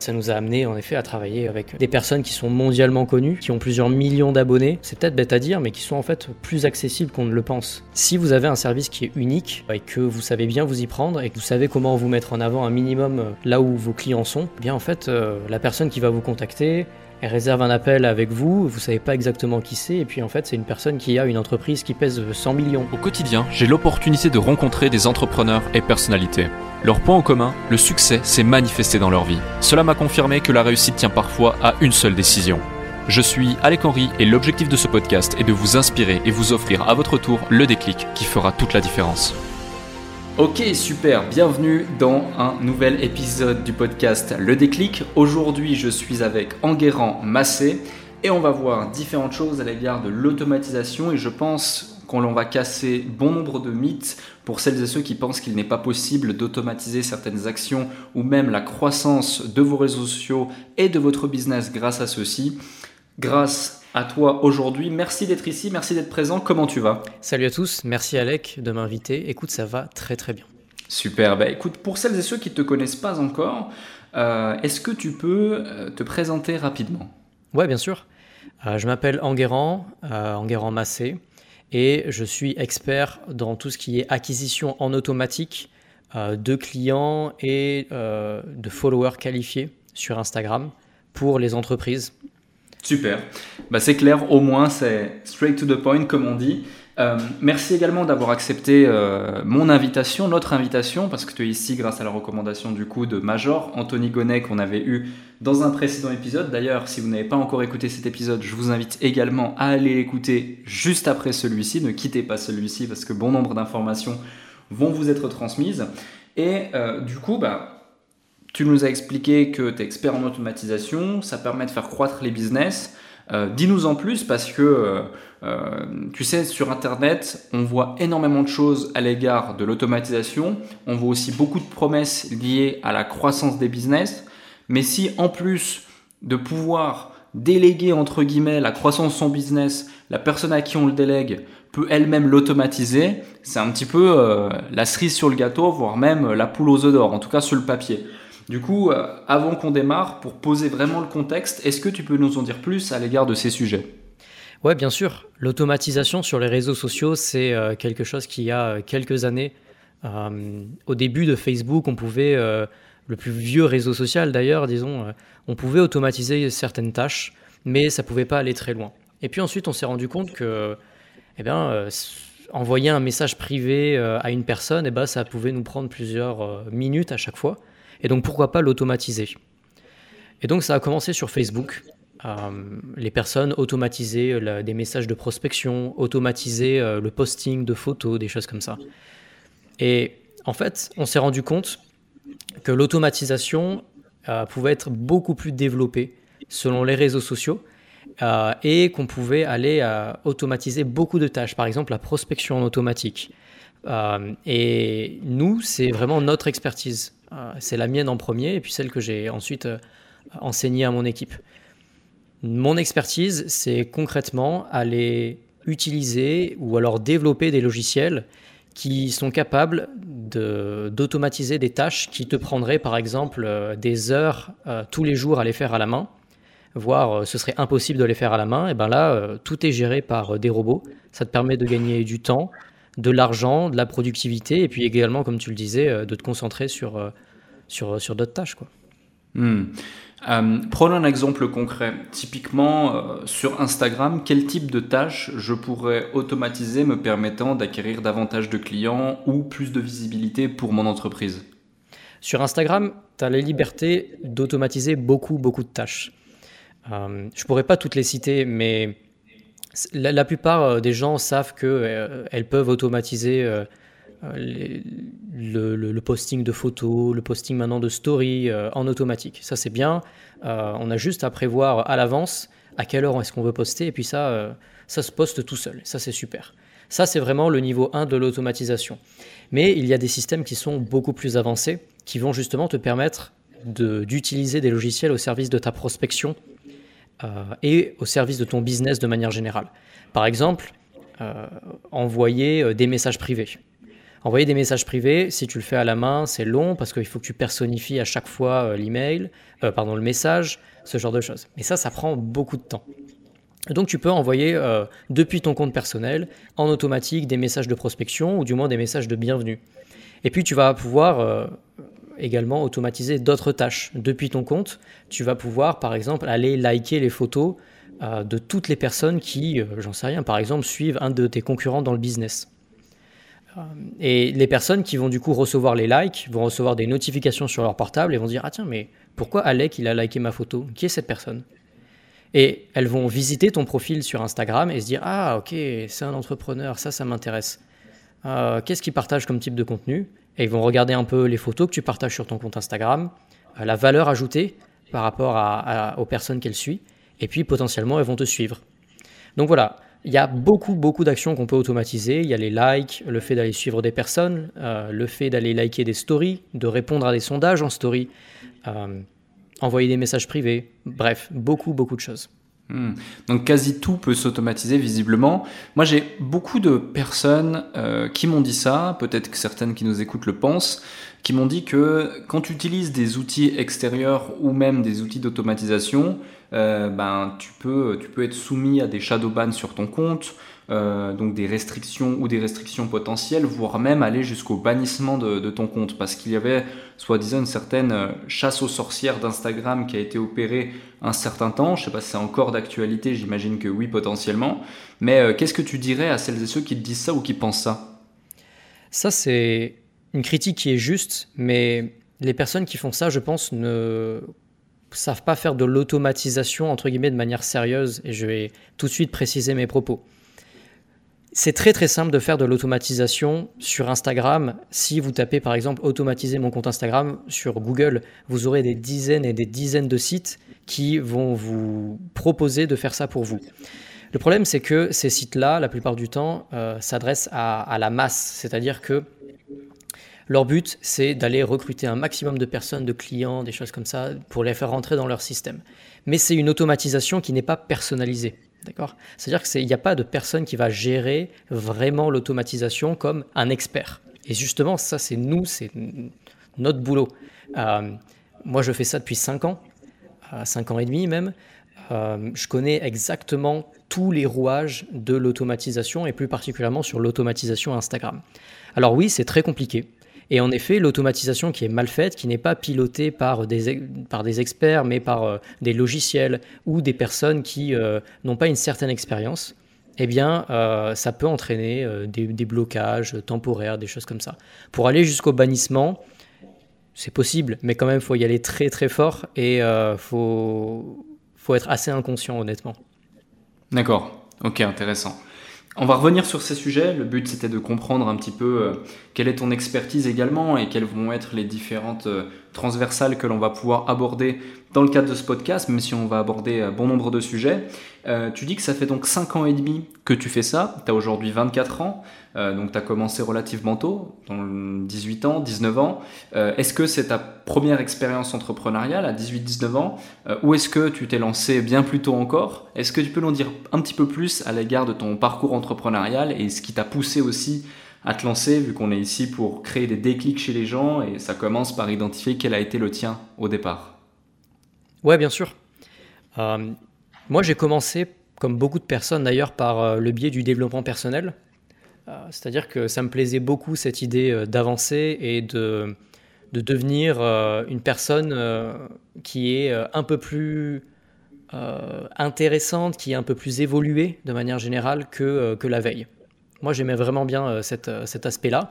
Ça nous a amené en effet à travailler avec des personnes qui sont mondialement connues, qui ont plusieurs millions d'abonnés. C'est peut-être bête à dire, mais qui sont en fait plus accessibles qu'on ne le pense. Si vous avez un service qui est unique et que vous savez bien vous y prendre et que vous savez comment vous mettre en avant un minimum euh, là où vos clients sont, eh bien en fait euh, la personne qui va vous contacter, elle réserve un appel avec vous, vous savez pas exactement qui c'est, et puis en fait c'est une personne qui a une entreprise qui pèse 100 millions. Au quotidien, j'ai l'opportunité de rencontrer des entrepreneurs et personnalités. Leur point en commun, le succès s'est manifesté dans leur vie. Cela m'a confirmé que la réussite tient parfois à une seule décision. Je suis Alec Henry et l'objectif de ce podcast est de vous inspirer et vous offrir à votre tour le déclic qui fera toute la différence. Ok, super, bienvenue dans un nouvel épisode du podcast Le déclic. Aujourd'hui, je suis avec Enguerrand Massé et on va voir différentes choses à l'égard de l'automatisation et je pense qu'on va casser bon nombre de mythes pour celles et ceux qui pensent qu'il n'est pas possible d'automatiser certaines actions ou même la croissance de vos réseaux sociaux et de votre business grâce à ceci. Grâce à toi aujourd'hui. Merci d'être ici, merci d'être présent. Comment tu vas? Salut à tous, merci Alec de m'inviter. Écoute, ça va très très bien. Super, bah écoute, pour celles et ceux qui ne te connaissent pas encore, euh, est-ce que tu peux euh, te présenter rapidement? Ouais, bien sûr. Euh, je m'appelle Enguerrand, Enguerrand Massé, et je suis expert dans tout ce qui est acquisition en automatique de clients et de followers qualifiés sur Instagram pour les entreprises Super. Bah, c'est clair, au moins c'est straight to the point comme on dit. Euh, merci également d'avoir accepté euh, mon invitation, notre invitation, parce que tu es ici grâce à la recommandation du coup de Major, Anthony Gonnet qu'on avait eu dans un précédent épisode. D'ailleurs, si vous n'avez pas encore écouté cet épisode, je vous invite également à aller l'écouter juste après celui-ci. Ne quittez pas celui-ci parce que bon nombre d'informations vont vous être transmises. Et euh, du coup, bah, tu nous as expliqué que tu es expert en automatisation, ça permet de faire croître les business. Euh, dis-nous en plus parce que euh, euh, tu sais, sur Internet, on voit énormément de choses à l'égard de l'automatisation. On voit aussi beaucoup de promesses liées à la croissance des business. Mais si en plus de pouvoir déléguer entre guillemets la croissance de son business, la personne à qui on le délègue peut elle-même l'automatiser, c'est un petit peu la cerise sur le gâteau, voire même la poule aux œufs d'or, en tout cas sur le papier. Du coup, euh, avant qu'on démarre, pour poser vraiment le contexte, est-ce que tu peux nous en dire plus à l'égard de ces sujets? Oui, bien sûr. L'automatisation sur les réseaux sociaux, c'est euh, quelque chose qui y a euh, quelques années. au début de Facebook, on pouvait, le plus vieux réseau social d'ailleurs, disons, on pouvait automatiser certaines tâches, mais ça ne pouvait pas aller très loin. Et puis ensuite, on s'est rendu compte que, eh bien, envoyer un message privé à une personne, eh ben, ça pouvait nous prendre plusieurs minutes à chaque fois. Et donc pourquoi pas l'automatiser? Et donc ça a commencé sur Facebook. Euh, les personnes automatisaient des messages de prospection, automatisaient euh, le posting de photos, des choses comme ça. Et en fait, on s'est rendu compte que l'automatisation euh, pouvait être beaucoup plus développée selon les réseaux sociaux et qu'on pouvait aller automatiser beaucoup de tâches, par exemple la prospection en automatique. et nous, c'est vraiment notre expertise. Euh, c'est la mienne en premier et puis celle que j'ai ensuite euh, enseignée à mon équipe. Mon expertise, c'est concrètement aller utiliser ou alors développer des logiciels qui sont capables d'automatiser des tâches qui te prendraient par exemple euh, des heures tous les jours à les faire à la main, voire ce serait impossible de les faire à la main, et bien là, tout est géré par des robots. Ça te permet de gagner du temps, de l'argent, de la productivité, et puis également, comme tu le disais, euh, de te concentrer sur, euh, sur, sur d'autres tâches. Quoi. Hmm. Euh, prenons un exemple concret. Typiquement, sur Instagram, quel type de tâches je pourrais automatiser me permettant d'acquérir davantage de clients ou plus de visibilité pour mon entreprise? Sur Instagram, tu as la liberté d'automatiser beaucoup, beaucoup de tâches. je ne pourrais pas toutes les citer, mais la, plupart euh, des gens savent qu'elles euh, peuvent automatiser euh, le, posting de photos, le posting maintenant de story en automatique. Ça, c'est bien. on a juste à prévoir à l'avance à quelle heure est-ce qu'on veut poster, et puis ça, ça se poste tout seul. Ça, c'est super. Ça, c'est vraiment le niveau 1 de l'automatisation. Mais il y a des systèmes qui sont beaucoup plus avancés, qui vont justement te permettre d'utiliser des logiciels au service de ta prospection et au service de ton business de manière générale. Par exemple, euh, envoyer euh, des messages privés. Envoyer des messages privés, si tu le fais à la main, c'est long parce qu'il faut que tu personnifies à chaque fois l'email, pardon, le message, ce genre de choses. Mais ça, ça prend beaucoup de temps. Donc tu peux envoyer depuis ton compte personnel en automatique des messages de prospection ou du moins des messages de bienvenue. Et puis tu vas pouvoir également automatiser d'autres tâches. Depuis ton compte, tu vas pouvoir par exemple aller liker les photos euh, de toutes les personnes qui, euh, j'en sais rien, par exemple, suivent un de tes concurrents dans le business. Euh, et les personnes qui vont du coup recevoir les likes vont recevoir des notifications sur leur portable et vont dire Ah tiens, mais pourquoi Alec il a liké ma photo? Qui est cette personne? Et elles vont visiter ton profil sur Instagram et se dire Ah ok, c'est un entrepreneur, ça, ça m'intéresse. Qu'est-ce qu'il partage comme type de contenu? Et ils vont regarder un peu les photos que tu partages sur ton compte Instagram, euh, la valeur ajoutée par rapport aux personnes qu'elles suivent, et puis potentiellement elles vont te suivre. Donc voilà, il y a beaucoup, beaucoup d'actions qu'on peut automatiser. Il y a les likes, le fait d'aller suivre des personnes, euh, le fait d'aller liker des stories, de répondre à des sondages en story, euh, envoyer des messages privés, bref, beaucoup, beaucoup de choses. Hmm. Donc quasi tout peut s'automatiser visiblement. Moi j'ai beaucoup de personnes euh, qui m'ont dit ça, peut-être que certaines qui nous écoutent le pensent, qui m'ont dit que quand tu utilises des outils extérieurs ou même des outils d'automatisation, euh, ben, tu, peux, tu peux être soumis à des shadow bans sur ton compte, euh, donc des restrictions ou des restrictions potentielles, voire même aller jusqu'au bannissement de, ton compte, parce qu'il y avait soi-disant une certaine euh, chasse aux sorcières d'Instagram qui a été opérée un certain temps. Je ne sais pas si c'est encore d'actualité, j'imagine que oui potentiellement. Mais euh, qu'est-ce que tu dirais à celles et ceux qui te disent ça ou qui pensent ça? Ça c'est une critique qui est juste, mais les personnes qui font ça, je pense, ne savent pas faire de l'automatisation entre guillemets de manière sérieuse et je vais tout de suite préciser mes propos. C'est très très simple de faire de l'automatisation sur Instagram. Si vous tapez par exemple automatiser mon compte Instagram sur Google, vous aurez des dizaines et des dizaines de sites qui vont vous proposer de faire ça pour vous. Le problème c'est que ces sites-là, la plupart du temps, euh, s'adressent à, la masse, c'est-à-dire que leur but, c'est d'aller recruter un maximum de personnes, de clients, des choses comme ça, pour les faire rentrer dans leur système. Mais c'est une automatisation qui n'est pas personnalisée. D'accord C'est-à-dire qu'il n'y a pas de personne qui va gérer vraiment l'automatisation comme un expert. Et justement, ça, c'est nous, c'est notre boulot. Euh, moi, je fais ça depuis 5 ans, 5 euh, ans et demi même. Euh, je connais exactement tous les rouages de l'automatisation et plus particulièrement sur l'automatisation Instagram. Alors oui, c'est très compliqué. Et en effet, l'automatisation qui est mal faite, qui n'est pas pilotée par des, par des experts, mais par euh, des logiciels ou des personnes qui euh, n'ont pas une certaine expérience, eh bien, euh, ça peut entraîner des, blocages temporaires, des choses comme ça. Pour aller jusqu'au bannissement, c'est possible, mais quand même, il faut y aller très très fort et il faut, faut être assez inconscient, honnêtement. D'accord, ok, intéressant. On va revenir sur ces sujets. Le but, c'était de comprendre un petit peu euh, quelle est ton expertise également et quelles vont être les différentes euh, transversales que l'on va pouvoir aborder dans le cadre de ce podcast, même si on va aborder un bon nombre de sujets. Euh, tu dis que ça fait donc 5 ans et demi que tu fais ça. Tu as aujourd'hui 24 ans. Euh, donc tu as commencé relativement tôt, dans 18 ans, 19 ans. Euh, est-ce que c'est ta première expérience entrepreneuriale à 18-19 ans? Euh, ou est-ce que tu t'es lancé bien plus tôt encore? Est-ce que tu peux nous dire un petit peu plus à l'égard de ton parcours entrepreneurial et ce qui t'a poussé aussi à te lancer, vu qu'on est ici pour créer des déclics chez les gens et ça commence par identifier quel a été le tien au départ Ouais, bien sûr. moi, j'ai commencé, comme beaucoup de personnes d'ailleurs, par le biais du développement personnel. Euh, c'est-à-dire que ça me plaisait beaucoup cette idée euh, d'avancer et de, de devenir euh, une personne qui est un peu plus intéressante, qui est un peu plus évoluée de manière générale que, que la veille. Moi, j'aimais vraiment bien cet aspect-là.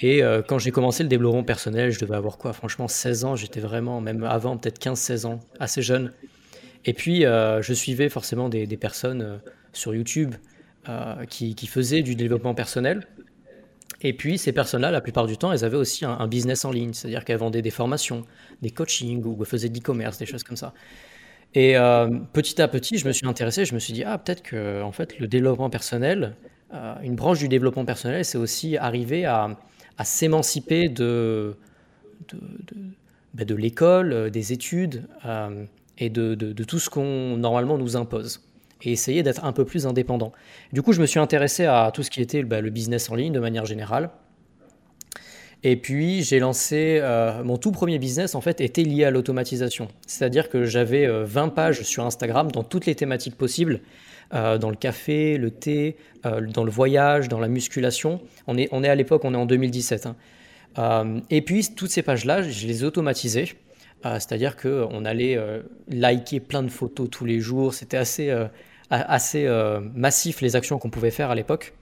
Et quand j'ai commencé le développement personnel, je devais avoir quoi? Franchement, 16 ans, j'étais vraiment, même avant, peut-être 15-16 ans, assez jeune. Et puis, je suivais forcément des, personnes sur YouTube euh, qui, faisaient du développement personnel. Et puis, ces personnes-là, la plupart du temps, elles avaient aussi un, business en ligne, c'est-à-dire qu'elles vendaient des formations, des coachings ou faisaient de l'e-commerce, des choses comme ça. Et euh, petit à petit, je me suis intéressé, je me suis dit, ah, peut-être que en fait, le développement personnel, euh, une branche du développement personnel, c'est aussi arriver à, s'émanciper de, de, de l'école, des études et de tout ce qu'on normalement nous impose et essayer d'être un peu plus indépendant. Du coup, je me suis intéressé à tout ce qui était bah, le business en ligne de manière générale. Et puis j'ai lancé mon tout premier business en fait était lié à l'automatisation. C'est-à-dire que j'avais 20 pages sur Instagram dans toutes les thématiques possibles. Dans le café, le thé, dans le voyage, dans la musculation. On est, on est à l'époque, on est en 2017. Hein. et puis toutes ces pages-là, je les automatisais. Euh, c'est-à-dire qu'on allait euh, liker plein de photos tous les jours. C'était assez, euh, assez massif les actions qu'on pouvait faire à l'époque.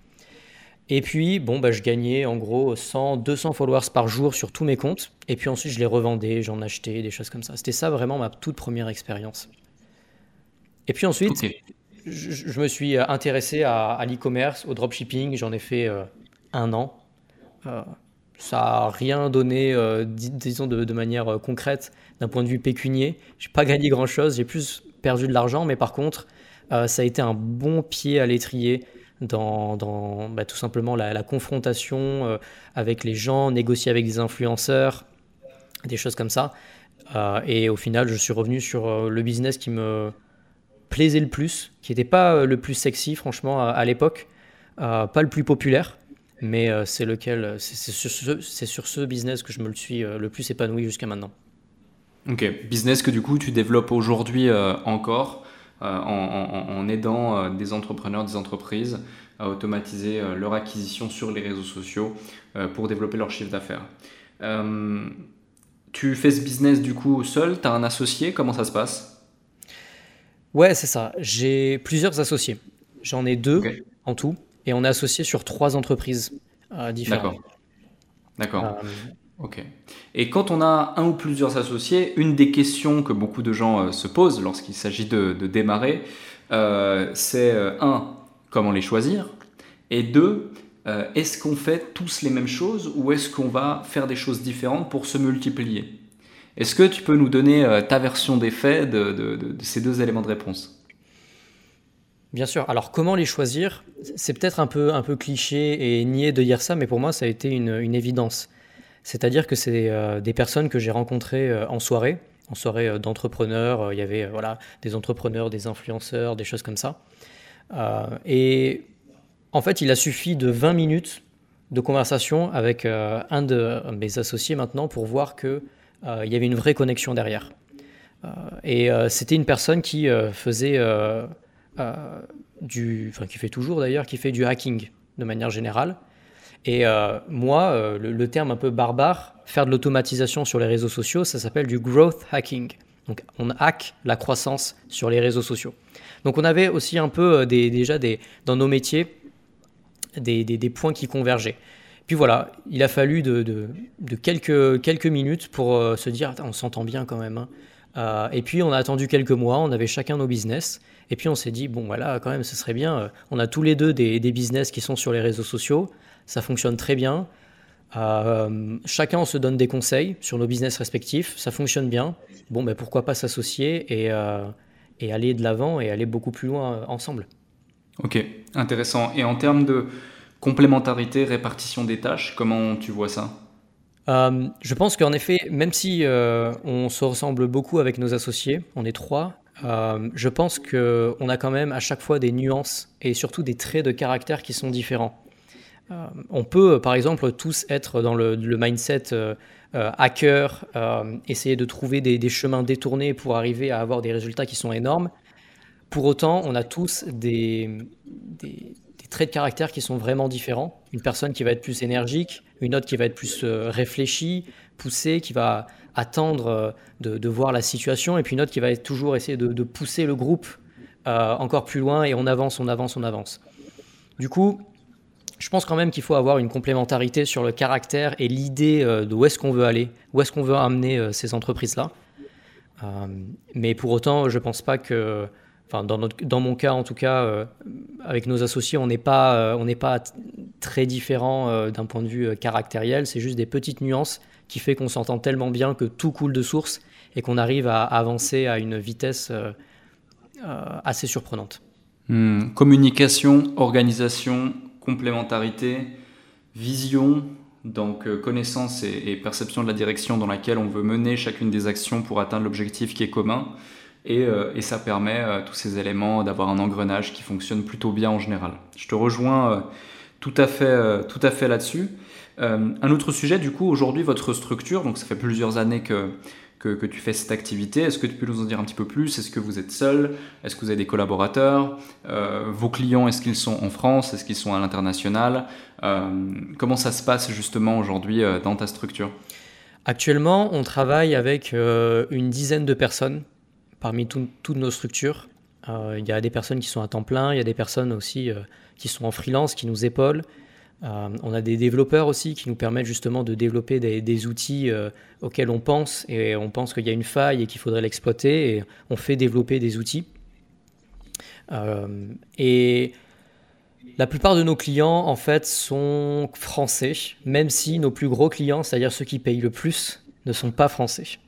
Et puis, bon, bah, je gagnais en gros 100, 200 followers par jour sur tous mes comptes. Et puis ensuite, je les revendais, j'en achetais, des choses comme ça. C'était ça vraiment ma toute première expérience. Et puis ensuite, je, me suis intéressé à, l'e-commerce, au dropshipping. J'en ai fait un an ça n'a rien donné, disons de, manière concrète, d'un point de vue pécunier. J'ai pas gagné grand chose, j'ai plus perdu de l'argent, mais par contre, euh, ça a été un bon pied à l'étrier dans, bah, tout simplement la, confrontation euh, avec les gens, négocier avec des influenceurs, des choses comme ça. Euh, et au final, je suis revenu sur le business qui me plaisait le plus, qui n'était pas le plus sexy, franchement, à, l'époque, pas le plus populaire, mais c'est lequel, c'est sur, ce business que je me le suis le plus épanoui jusqu'à maintenant. Ok, business que du coup tu développes aujourd'hui euh, encore euh, en, aidant euh, des entrepreneurs, des entreprises à automatiser leur acquisition sur les réseaux sociaux pour développer leur chiffre d'affaires. tu fais ce business du coup seul, tu as un associé, comment ça se passe? Ouais, c'est ça. J'ai plusieurs associés. J'en ai deux en tout et on est associé sur trois entreprises différentes. D'accord. D'accord. Ok. Et quand on a un ou plusieurs associés, une des questions que beaucoup de gens euh, se posent lorsqu'il s'agit de, démarrer, euh, c'est euh, un, comment les choisir Et deux, est-ce qu'on fait tous les mêmes choses ou est-ce qu'on va faire des choses différentes pour se multiplier? Est-ce que tu peux nous donner ta version des faits de, ces deux éléments de réponse? Bien sûr. Alors comment les choisir? C'est peut-être un peu, un peu cliché et niais de dire ça, mais pour moi ça a été une évidence. C'est-à-dire que c'est euh, des personnes que j'ai rencontrées euh, en soirée, en soirée euh, d'entrepreneurs. Il y avait voilà, des entrepreneurs, des influenceurs, des choses comme ça. et en fait, il a suffi de 20 minutes de conversation avec un de mes associés maintenant pour voir qu'il il y avait une vraie connexion derrière. et c'était une personne qui faisait du, enfin qui fait toujours d'ailleurs, qui fait du hacking de manière générale. Et euh, moi, euh, le, terme un peu barbare, faire de l'automatisation sur les réseaux sociaux, ça s'appelle du growth hacking. Donc on hack la croissance sur les réseaux sociaux. Donc on avait aussi un peu euh, déjà dans nos métiers des, points qui convergeaient. Puis voilà, il a fallu de, quelques, minutes pour se dire, on s'entend bien quand même. Hein. et puis on a attendu quelques mois, on avait chacun nos business. Et puis on s'est dit, bon voilà, quand même, ce serait bien. on a tous les deux des, business qui sont sur les réseaux sociaux ça fonctionne très bien. Euh, chacun se donne des conseils sur nos business respectifs, ça fonctionne bien. Bon, ben pourquoi pas s'associer et, euh, et, aller de l'avant et aller beaucoup plus loin euh, ensemble. Ok, intéressant. Et en termes de complémentarité, répartition des tâches, comment tu vois ça? Je pense qu'en effet, même si on se ressemble beaucoup avec nos associés, on est trois, je pense qu'on a quand même à chaque fois des nuances et surtout des traits de caractère qui sont différents. Euh, on peut, par exemple, tous être dans le, mindset euh, euh, hacker, essayer de trouver des, chemins détournés pour arriver à avoir des résultats qui sont énormes. Pour autant, on a tous des, traits de caractère qui sont vraiment différents. Une personne qui va être plus énergique, une autre qui va être plus réfléchie, poussée, qui va attendre de, voir la situation, et puis une autre qui va toujours essayer de, pousser le groupe encore plus loin, et on avance, on avance, on avance. Du coup, je pense quand même qu'il faut avoir une complémentarité sur le caractère et l'idée euh, de où est-ce qu'on veut aller, où est-ce qu'on veut amener euh, ces entreprises-là. Euh, mais pour autant, je ne pense pas que, enfin, dans, notre, dans mon cas en tout cas, avec nos associés, on n'est pas, on n'est pas très différent d'un point de vue caractériel. C'est juste des petites nuances qui fait qu'on s'entend tellement bien que tout coule de source et qu'on arrive à, avancer à une vitesse assez surprenante. Hmm. Communication, organisation, complémentarité, vision, donc euh, connaissance et, perception de la direction dans laquelle on veut mener chacune des actions pour atteindre l'objectif qui est commun. Et, euh, ça permet euh, tous ces éléments d'avoir un engrenage qui fonctionne plutôt bien en général. Je te rejoins tout à fait, tout à fait là-dessus. un autre sujet, du coup, aujourd'hui, votre structure, donc ça fait plusieurs années que, que, tu fais cette activité. Est-ce que tu peux nous en dire un petit peu plus? Est-ce que vous êtes seul? Est-ce que vous avez des collaborateurs? Vos clients, est-ce qu'ils sont en France? Est-ce qu'ils sont à l'international? Comment ça se passe justement aujourd'hui dans ta structure? Actuellement, on travaille avec une dizaine de personnes parmi toutes nos structures. Euh, il y a des personnes qui sont à temps plein, il y a des personnes aussi euh, qui sont en freelance, qui nous épaulent. Euh, on a des développeurs aussi qui nous permettent justement de développer des, outils auxquels on pense et on pense qu'il y a une faille et qu'il faudrait l'exploiter et on fait développer des outils. et la plupart de nos clients en fait sont français, même si nos plus gros clients, c'est-à-dire ceux qui payent le plus, ne sont pas français.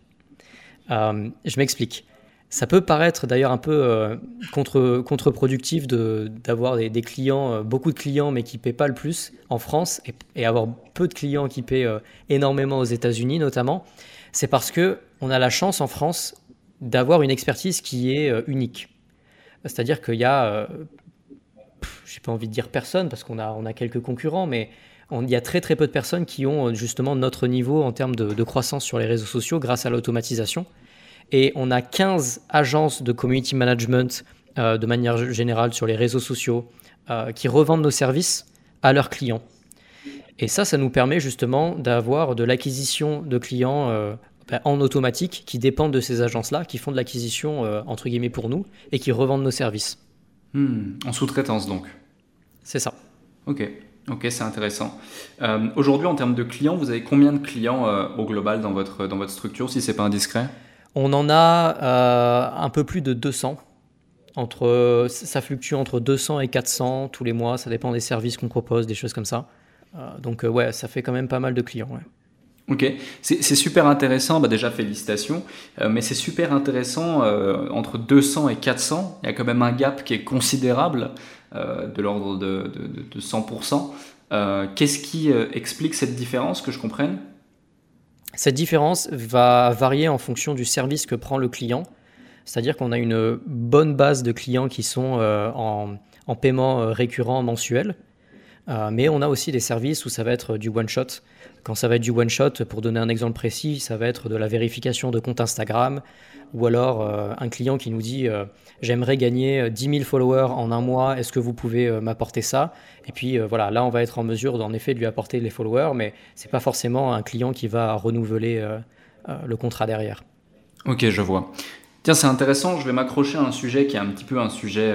je m'explique. Ça peut paraître d'ailleurs un peu euh, contre, contre-productif d'avoir des, clients, euh, beaucoup de clients, mais qui ne paient pas le plus en France et, avoir peu de clients qui paient euh, énormément aux États-Unis notamment. C'est parce que on a la chance en France d'avoir une expertise qui est unique. C'est-à-dire qu'il y a, je n'ai pas envie de dire personne parce qu'on a, on a quelques concurrents, mais il y a très très peu de personnes qui ont justement notre niveau en termes de croissance sur les réseaux sociaux grâce à l'automatisation. Et on a 15 agences de community management euh, de manière générale sur les réseaux sociaux euh, qui revendent nos services à leurs clients. Et ça, ça nous permet justement d'avoir de l'acquisition de clients euh, ben, en automatique qui dépendent de ces agences-là, qui font de l'acquisition entre guillemets pour nous et qui revendent nos services. Hmm, en sous-traitance donc. C'est ça. Ok. Ok, c'est intéressant. Aujourd'hui, en termes de clients, vous avez combien de clients au global dans votre, dans votre structure, si c'est pas indiscret? On en a euh, un peu plus de 200. Entre, ça fluctue entre 200 et 400 tous les mois, ça dépend des services qu'on propose, des choses comme ça. Euh, donc euh, ouais, ça fait quand même pas mal de clients. Ok, c'est super intéressant, bah déjà félicitations, mais c'est super intéressant, entre 200 et 400, il y a quand même un gap qui est considérable, de l'ordre de, de, 100%. Qu'est-ce qui explique cette différence, que je comprenne? Cette différence va varier en fonction du service que prend le client. C'est-à-dire qu'on a une bonne base de clients qui sont euh, en, paiement euh, récurrent mensuel, euh, mais on a aussi des services où ça va être du one-shot. Quand ça va être du one-shot, pour donner un exemple précis, ça va être de la vérification de compte Instagram, ou alors un client qui nous dit j'aimerais gagner 10 000 followers en un mois, est-ce que vous pouvez m'apporter ça? Et puis voilà, là on va être en mesure en effet de lui apporter les followers, mais c'est pas forcément un client qui va renouveler le contrat derrière. Ok, je vois. Tiens, c'est intéressant, je vais m'accrocher à un sujet qui est un petit peu un sujet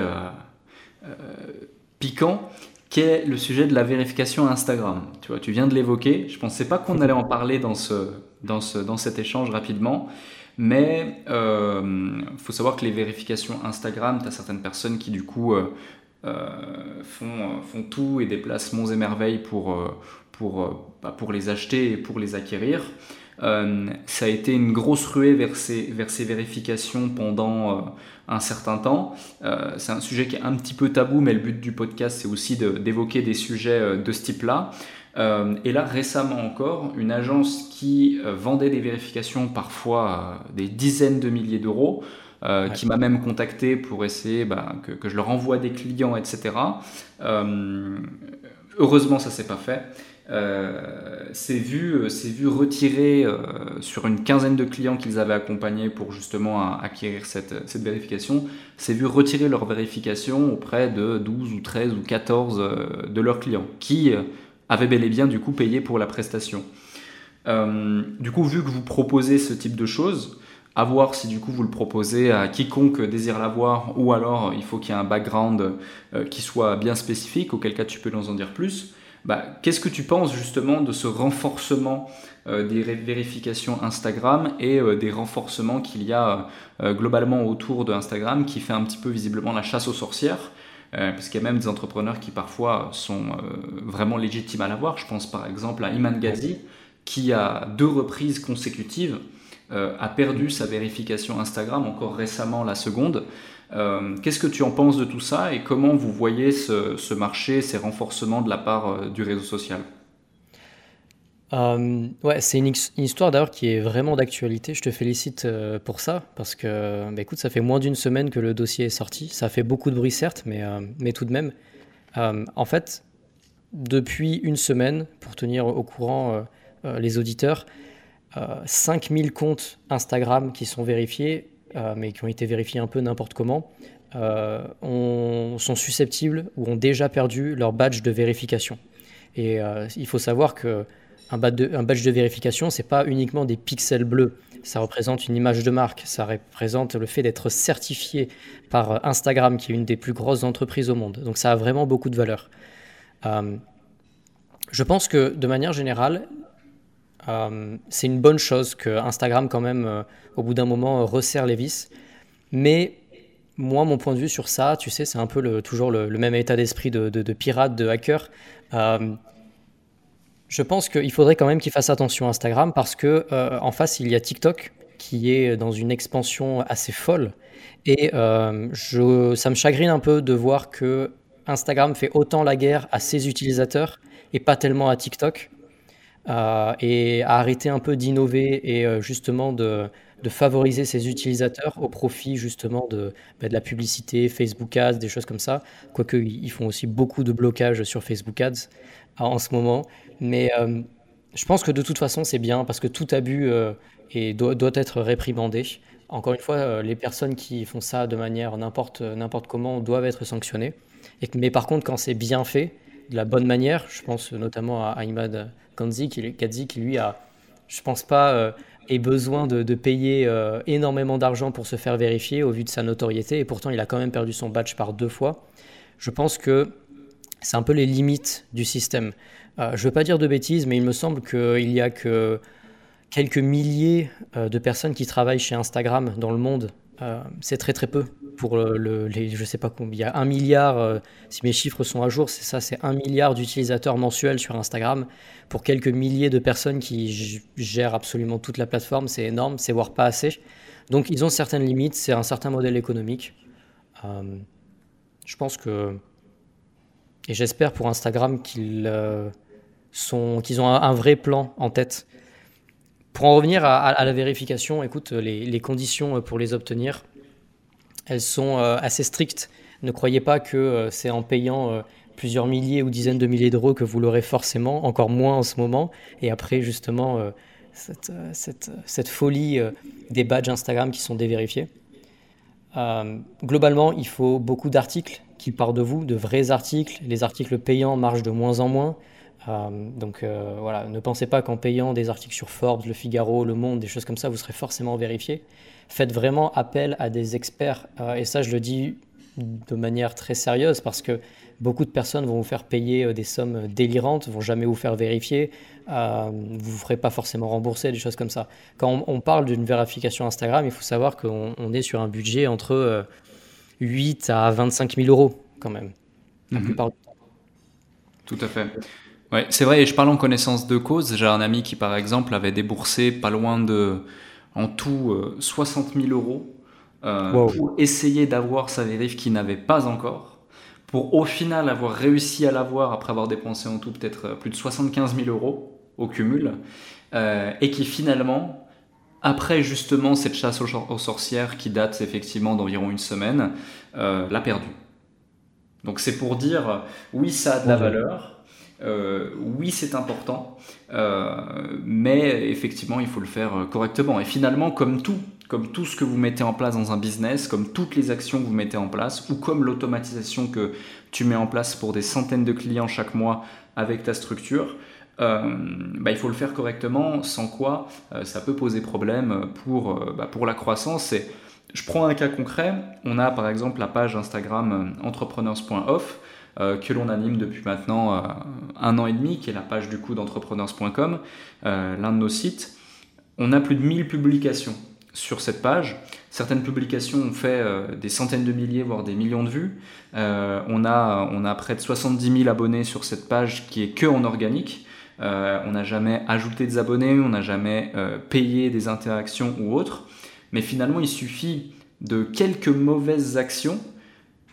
piquant qui est le sujet de la vérification Instagram. Tu vois, tu viens de l'évoquer. Je pensais pas qu'on allait en parler dans, ce, dans, ce, dans cet échange rapidement. Mais il euh, faut savoir que les vérifications Instagram, tu as certaines personnes qui du coup euh, euh, font, font, tout et déplacent monts et merveilles pour, pour, bah, pour les acheter et pour les acquérir. Ça a été une grosse ruée vers ces, vers ces vérifications pendant un certain temps. Euh, c'est un sujet qui est un petit peu tabou, mais le but du podcast, c'est aussi d'évoquer des sujets euh, de ce type-là. Euh, et là, récemment encore, une agence qui vendait des vérifications parfois des dizaines de milliers d'euros, qui m'a même contacté pour essayer bah, que, que, je leur envoie des clients, etc. heureusement, ça s'est pas fait. Euh, c'est vu, euh, vu retirer euh, sur une quinzaine de clients qu'ils avaient accompagnés pour justement acquérir cette, cette vérification, c'est vu retirer leur vérification auprès de 12 ou 13 ou 14 de leurs clients qui avaient bel et bien du coup payé pour la prestation. du coup, vu que vous proposez ce type de choses, à voir si du coup vous le proposez à quiconque désire l'avoir ou alors il faut qu'il y ait un background qui soit bien spécifique, auquel cas tu peux nous en dire plus. Bah, qu'est-ce que tu penses justement de ce renforcement euh, des vérifications Instagram et euh, des renforcements qu'il y a euh, globalement autour de Instagram qui fait un petit peu visiblement la chasse aux sorcières? Parce qu'il y a même des entrepreneurs qui parfois sont vraiment légitimes à l'avoir. Je pense par exemple à Iman Ghazi qui à deux reprises consécutives a perdu sa vérification Instagram, encore récemment la seconde, euh, qu'est-ce que tu en penses de tout ça et comment vous voyez ce, marché, ces renforcements de la part euh, du réseau social? Euh, ouais, c'est une, histoire d'ailleurs qui est vraiment d'actualité. Je te félicite pour ça parce que, bah, écoute, ça fait moins d'une semaine que le dossier est sorti. Ça fait beaucoup de bruit certes, mais, mais tout de même. en fait, depuis une semaine, pour tenir au courant les auditeurs, 5000 comptes Instagram qui sont vérifiés, mais qui ont été vérifiés un peu n'importe comment, sont susceptibles ou ont déjà perdu leur badge de vérification. Et il faut savoir que un badge de, un badge de vérification, c'est pas uniquement des pixels bleus. Ça représente une image de marque, ça représente le fait d'être certifié par Instagram, qui est une des plus grosses entreprises au monde. Donc ça a vraiment beaucoup de valeur. Euh, je pense que de manière générale, euh, c'est une bonne chose que Instagram, quand même, euh, au bout d'un moment, resserre les vis. Mais moi, mon point de vue sur ça, tu sais, c'est un peu toujours le, même état d'esprit de, de, pirate, de hacker. Je pense qu'il faudrait quand même qu'il fasse attention à Instagram parce que euh, en face il y a TikTok qui est dans une expansion assez folle et euh, je, ça me chagrine un peu de voir que Instagram fait autant la guerre à ses utilisateurs et pas tellement à TikTok euh, et a arrêté un peu d'innover et justement de, favoriser ses utilisateurs au profit justement de, bah, de la publicité, Facebook Ads, des choses comme ça. Quoique ils font aussi beaucoup de blocage sur Facebook Ads en ce moment. Mais euh, je pense que de toute façon, c'est bien parce que tout abus euh, et doit, doit, être réprimandé. Encore une fois, euh, les personnes qui font ça de manière n'importe comment doivent être sanctionnées. Mais par contre, quand c'est bien fait, de la bonne manière, je pense notamment à Imad Kanzi qui, qui lui a, je pense pas, ait besoin de, payer énormément d'argent pour se faire vérifier au vu de sa notoriété. Et pourtant, il a quand même perdu son badge par deux fois. Je pense que c'est un peu les limites du système. Euh, je ne veux pas dire de bêtises, mais il me semble qu'il n'y a que quelques milliers euh, de personnes qui travaillent chez Instagram dans le monde. Euh, c'est très très peu pour le, les, je sais pas combien. Il y a un milliard, si mes chiffres sont à jour, c'est ça, c'est un milliard d'utilisateurs mensuels sur Instagram pour quelques milliers de personnes qui gèrent absolument toute la plateforme. C'est énorme, c'est voire pas assez. Donc ils ont certaines limites, c'est un certain modèle économique. je pense que et j'espère pour Instagram qu'ils qu'ils ont un, vrai plan en tête. Pour en revenir à, la vérification, écoute, les, conditions pour les obtenir, elles sont euh, assez strictes. Ne croyez pas que euh, c'est en payant euh, plusieurs milliers ou dizaines de milliers d'euros que vous l'aurez forcément, encore moins en ce moment. Et après, justement, cette, folie des badges Instagram qui sont dévérifiés. globalement, il faut beaucoup d'articles qui partent de vous, de vrais articles. Les articles payants marchent de moins en moins. Euh, donc euh, voilà, ne pensez pas qu'en payant des articles sur Forbes, Le Figaro, Le Monde, des choses comme ça, vous serez forcément vérifié. Faites vraiment appel à des experts. Euh, et ça, je le dis de manière très sérieuse parce que beaucoup de personnes vont vous faire payer des sommes délirantes, vont jamais vous faire vérifier, euh, vous ne ferez pas forcément rembourser, des choses comme ça. Quand on, parle d'une vérification Instagram, il faut savoir qu'on est sur un budget entre 8 à 25 000 euros quand même, la mhm. plupart du temps. Tout à fait. C'est vrai, et je parle en connaissance de cause. J'ai un ami qui, par exemple, avait déboursé pas loin de, en tout, 60 euh, 000 euros euh, pour essayer d'avoir sa vérif qu'il n'avait pas encore, pour au final avoir réussi à l'avoir après avoir dépensé en tout peut-être euh, plus de 75 000 euros au cumul, et qui finalement, après justement cette chasse aux, sorcières qui date effectivement d'environ une semaine, l'a perdu. Donc c'est pour dire, oui, ça a de la valeur, euh, oui, c'est important, euh, mais effectivement, il faut le faire euh, correctement. Et finalement, comme tout, comme tout ce que vous mettez en place dans un business, comme toutes les actions que vous mettez en place, ou comme l'automatisation que tu mets en place pour des centaines de clients chaque mois avec ta structure, bah, il faut le faire correctement, sans quoi ça peut poser problème pour, bah, pour la croissance. Et je prends un cas concret, on a par exemple la page Instagram entrepreneurs.off euh, que l'on anime depuis maintenant euh, un an et demi, qui est la page du coup d'entrepreneurs.com, euh, l'un de nos sites. On a plus de 1000 publications sur cette page. Certaines publications ont fait des centaines de milliers, voire des millions de vues. on, a, on a près de 70 000 abonnés sur cette page qui est que en organique. on n'a jamais ajouté des abonnés, on n'a jamais payé des interactions ou autres. Mais finalement, il suffit de quelques mauvaises actions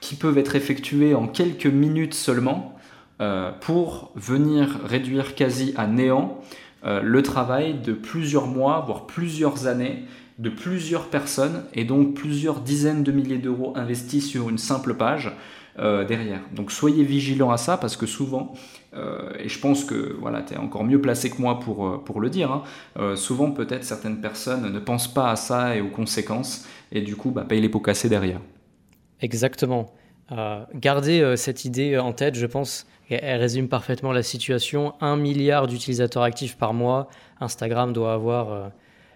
qui peuvent être effectuées en quelques minutes seulement euh, pour venir réduire quasi à néant euh, le travail de plusieurs mois, voire plusieurs années de plusieurs personnes et donc plusieurs dizaines de milliers d'euros investis sur une simple page euh, derrière. Donc soyez vigilants à ça parce que souvent, et je pense que voilà, tu es encore mieux placé que moi pour, pour le dire, hein, souvent peut-être certaines personnes ne pensent pas à ça et aux conséquences et du coup bah, payent les pots cassés derrière. Exactement. gardez cette idée en tête, je pense, elle résume parfaitement la situation. Un milliard d'utilisateurs actifs par mois, Instagram doit avoir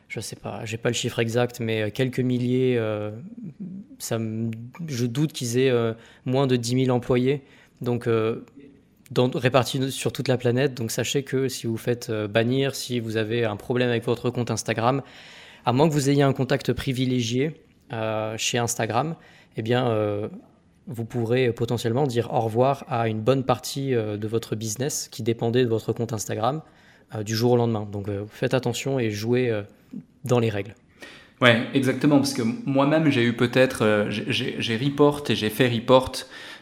je sais pas, j'ai pas le chiffre exact, mais euh, quelques milliers, euh, je doute qu'ils aient euh, moins de 10 000 employés, donc répartis sur toute la planète. Donc sachez que si vous faites bannir, si vous avez un problème avec votre compte Instagram, à moins que vous ayez un contact privilégié chez Instagram, eh bien, vous pourrez potentiellement dire au revoir à une bonne partie de votre business qui dépendait de votre compte Instagram du jour au lendemain. Donc faites attention et jouez dans les règles. Ouais, exactement, parce que moi-même j'ai eu peut-être, euh, j'ai report et j'ai fait report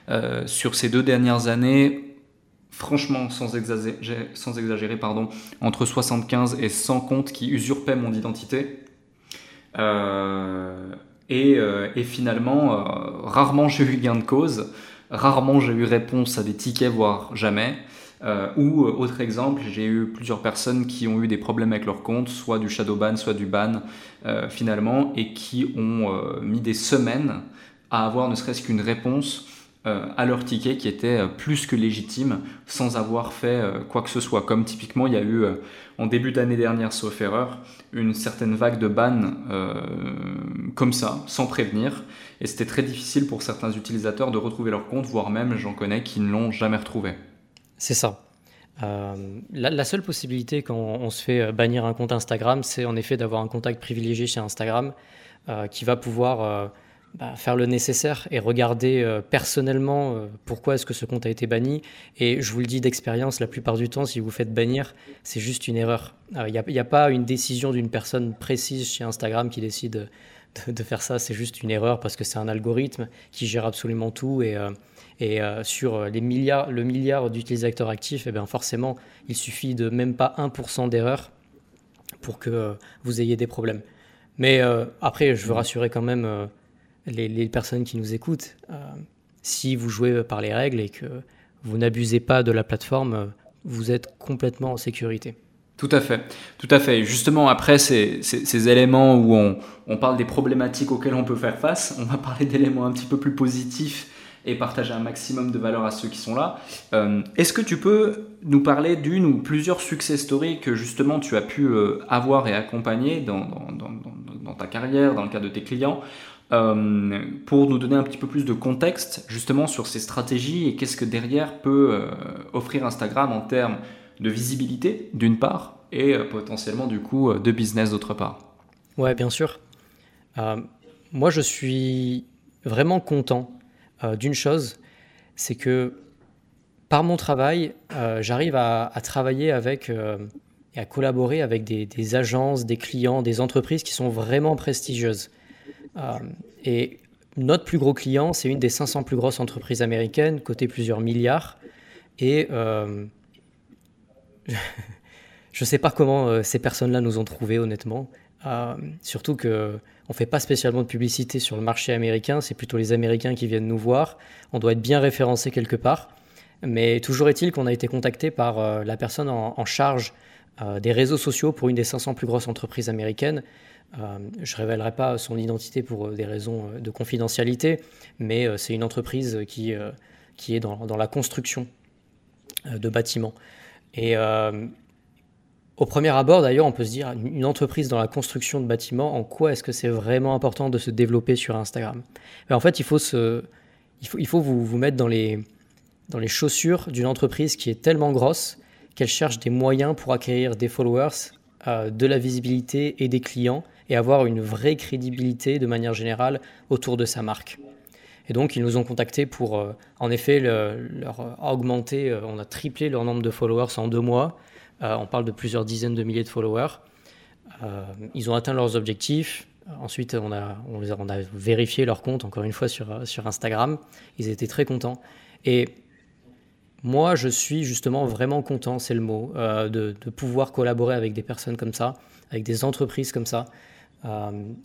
euh, sur ces deux dernières années, franchement sans exagérer, sans exagérer pardon, entre 75 et 100 comptes qui usurpaient mon identité. Euh, et, et, finalement, rarement j'ai eu gain de cause, rarement j'ai eu réponse à des tickets, voire jamais. Euh, ou, euh, autre exemple, j'ai eu plusieurs personnes qui ont eu des problèmes avec leur compte, soit du shadow ban, soit du ban, euh, finalement, et qui ont mis des semaines à avoir ne serait-ce qu'une réponse à leur ticket qui était plus que légitime sans avoir fait quoi que ce soit. Comme typiquement, il y a eu en début d'année dernière, sauf erreur, une certaine vague de ban comme ça, sans prévenir. Et c'était très difficile pour certains utilisateurs de retrouver leur compte, voire même j'en connais qui ne l'ont jamais retrouvé. C'est ça. Euh, la, seule possibilité quand on, se fait euh, bannir un compte Instagram, c'est en effet d'avoir un contact privilégié chez Instagram euh, qui va pouvoir bah, faire le nécessaire et regarder personnellement pourquoi est-ce que ce compte a été banni. Et je vous le dis d'expérience, la plupart du temps, si vous faites bannir, c'est juste une erreur. Il n'y a, pas une décision d'une personne précise chez Instagram qui décide de, faire ça, c'est juste une erreur parce que c'est un algorithme qui gère absolument tout et et euh, sur les milliards, le milliard d'utilisateurs actifs, et eh bien forcément, il suffit de même pas 1% d'erreur pour que euh, vous ayez des problèmes. Mais euh, après, je veux rassurer quand même les, personnes qui nous écoutent. si vous jouez par les règles et que vous n'abusez pas de la plateforme, vous êtes complètement en sécurité. Tout à fait, tout à fait. Justement, après ces, éléments où on, on, parle des problématiques auxquelles on peut faire face, on va parler d'éléments un petit peu plus positifs et partager un maximum de valeur à ceux qui sont là. Euh, est-ce que tu peux nous parler d'une ou plusieurs success stories que justement tu as pu euh, avoir et accompagner dans, dans, ta carrière, dans le cas de tes clients, euh, pour nous donner un petit peu plus de contexte justement sur ces stratégies et qu'est-ce que derrière peut offrir Instagram en termes de visibilité d'une part et potentiellement du coup de business d'autre part Ouais, bien sûr. moi, je suis vraiment content euh, d'une chose, c'est que par mon travail, euh, j'arrive à, travailler avec euh, et à collaborer avec des, agences, des clients, des entreprises qui sont vraiment prestigieuses. Et notre plus gros client, c'est une des 500 plus grosses entreprises américaines, côté plusieurs milliards. Et je ne sais pas comment ces personnes-là nous ont trouvés, honnêtement. surtout que on ne fait pas spécialement de publicité sur le marché américain, c'est plutôt les Américains qui viennent nous voir. On doit être bien référencé quelque part. Mais toujours est-il qu'on a été contacté par euh, la personne en, charge euh, des réseaux sociaux pour une des 500 plus grosses entreprises américaines. Euh, je ne révélerai pas son identité pour des raisons de confidentialité, mais c'est une entreprise qui, qui est dans, dans la construction de bâtiments. Et au premier abord, d'ailleurs, on peut se dire, une entreprise dans la construction de bâtiments, en quoi est-ce que c'est vraiment important de se développer sur Instagram? En fait, il faut, se, il faut, il faut vous, vous mettre dans les, dans les chaussures d'une entreprise qui est tellement grosse qu'elle cherche des moyens pour acquérir des followers, euh, de la visibilité et des clients, et avoir une vraie crédibilité de manière générale autour de sa marque. Et donc, ils nous ont contactés pour, euh, en effet, leur augmenter, euh, on a triplé leur nombre de followers en deux mois, on parle de plusieurs dizaines de milliers de followers. Ils ont atteint leurs objectifs. Ensuite, on a, on, a, vérifié leur compte, encore une fois, sur, sur Instagram. Ils étaient très contents. Et moi, je suis justement vraiment content, c'est le mot, euh, de, pouvoir collaborer avec des personnes comme ça, avec des entreprises comme ça.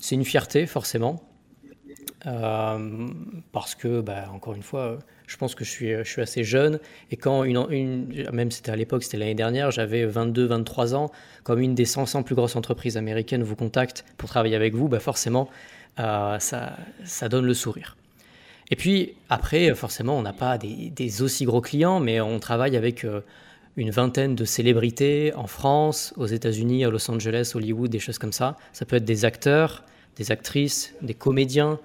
c'est une fierté, forcément. parce que, bah, encore une fois, je pense que je suis, assez jeune. Et quand, une, même c'était à l'époque, c'était l'année dernière, j'avais 22, 23 ans, comme une des 500 plus grosses entreprises américaines vous contacte pour travailler avec vous, bah forcément, ça donne le sourire. Et puis après, forcément, on n'a pas des, aussi gros clients, mais on travaille avec euh, une vingtaine de célébrités en France, aux États-Unis, à Los Angeles, Hollywood, des choses comme ça. Ça peut être des acteurs, des actrices, des comédiens,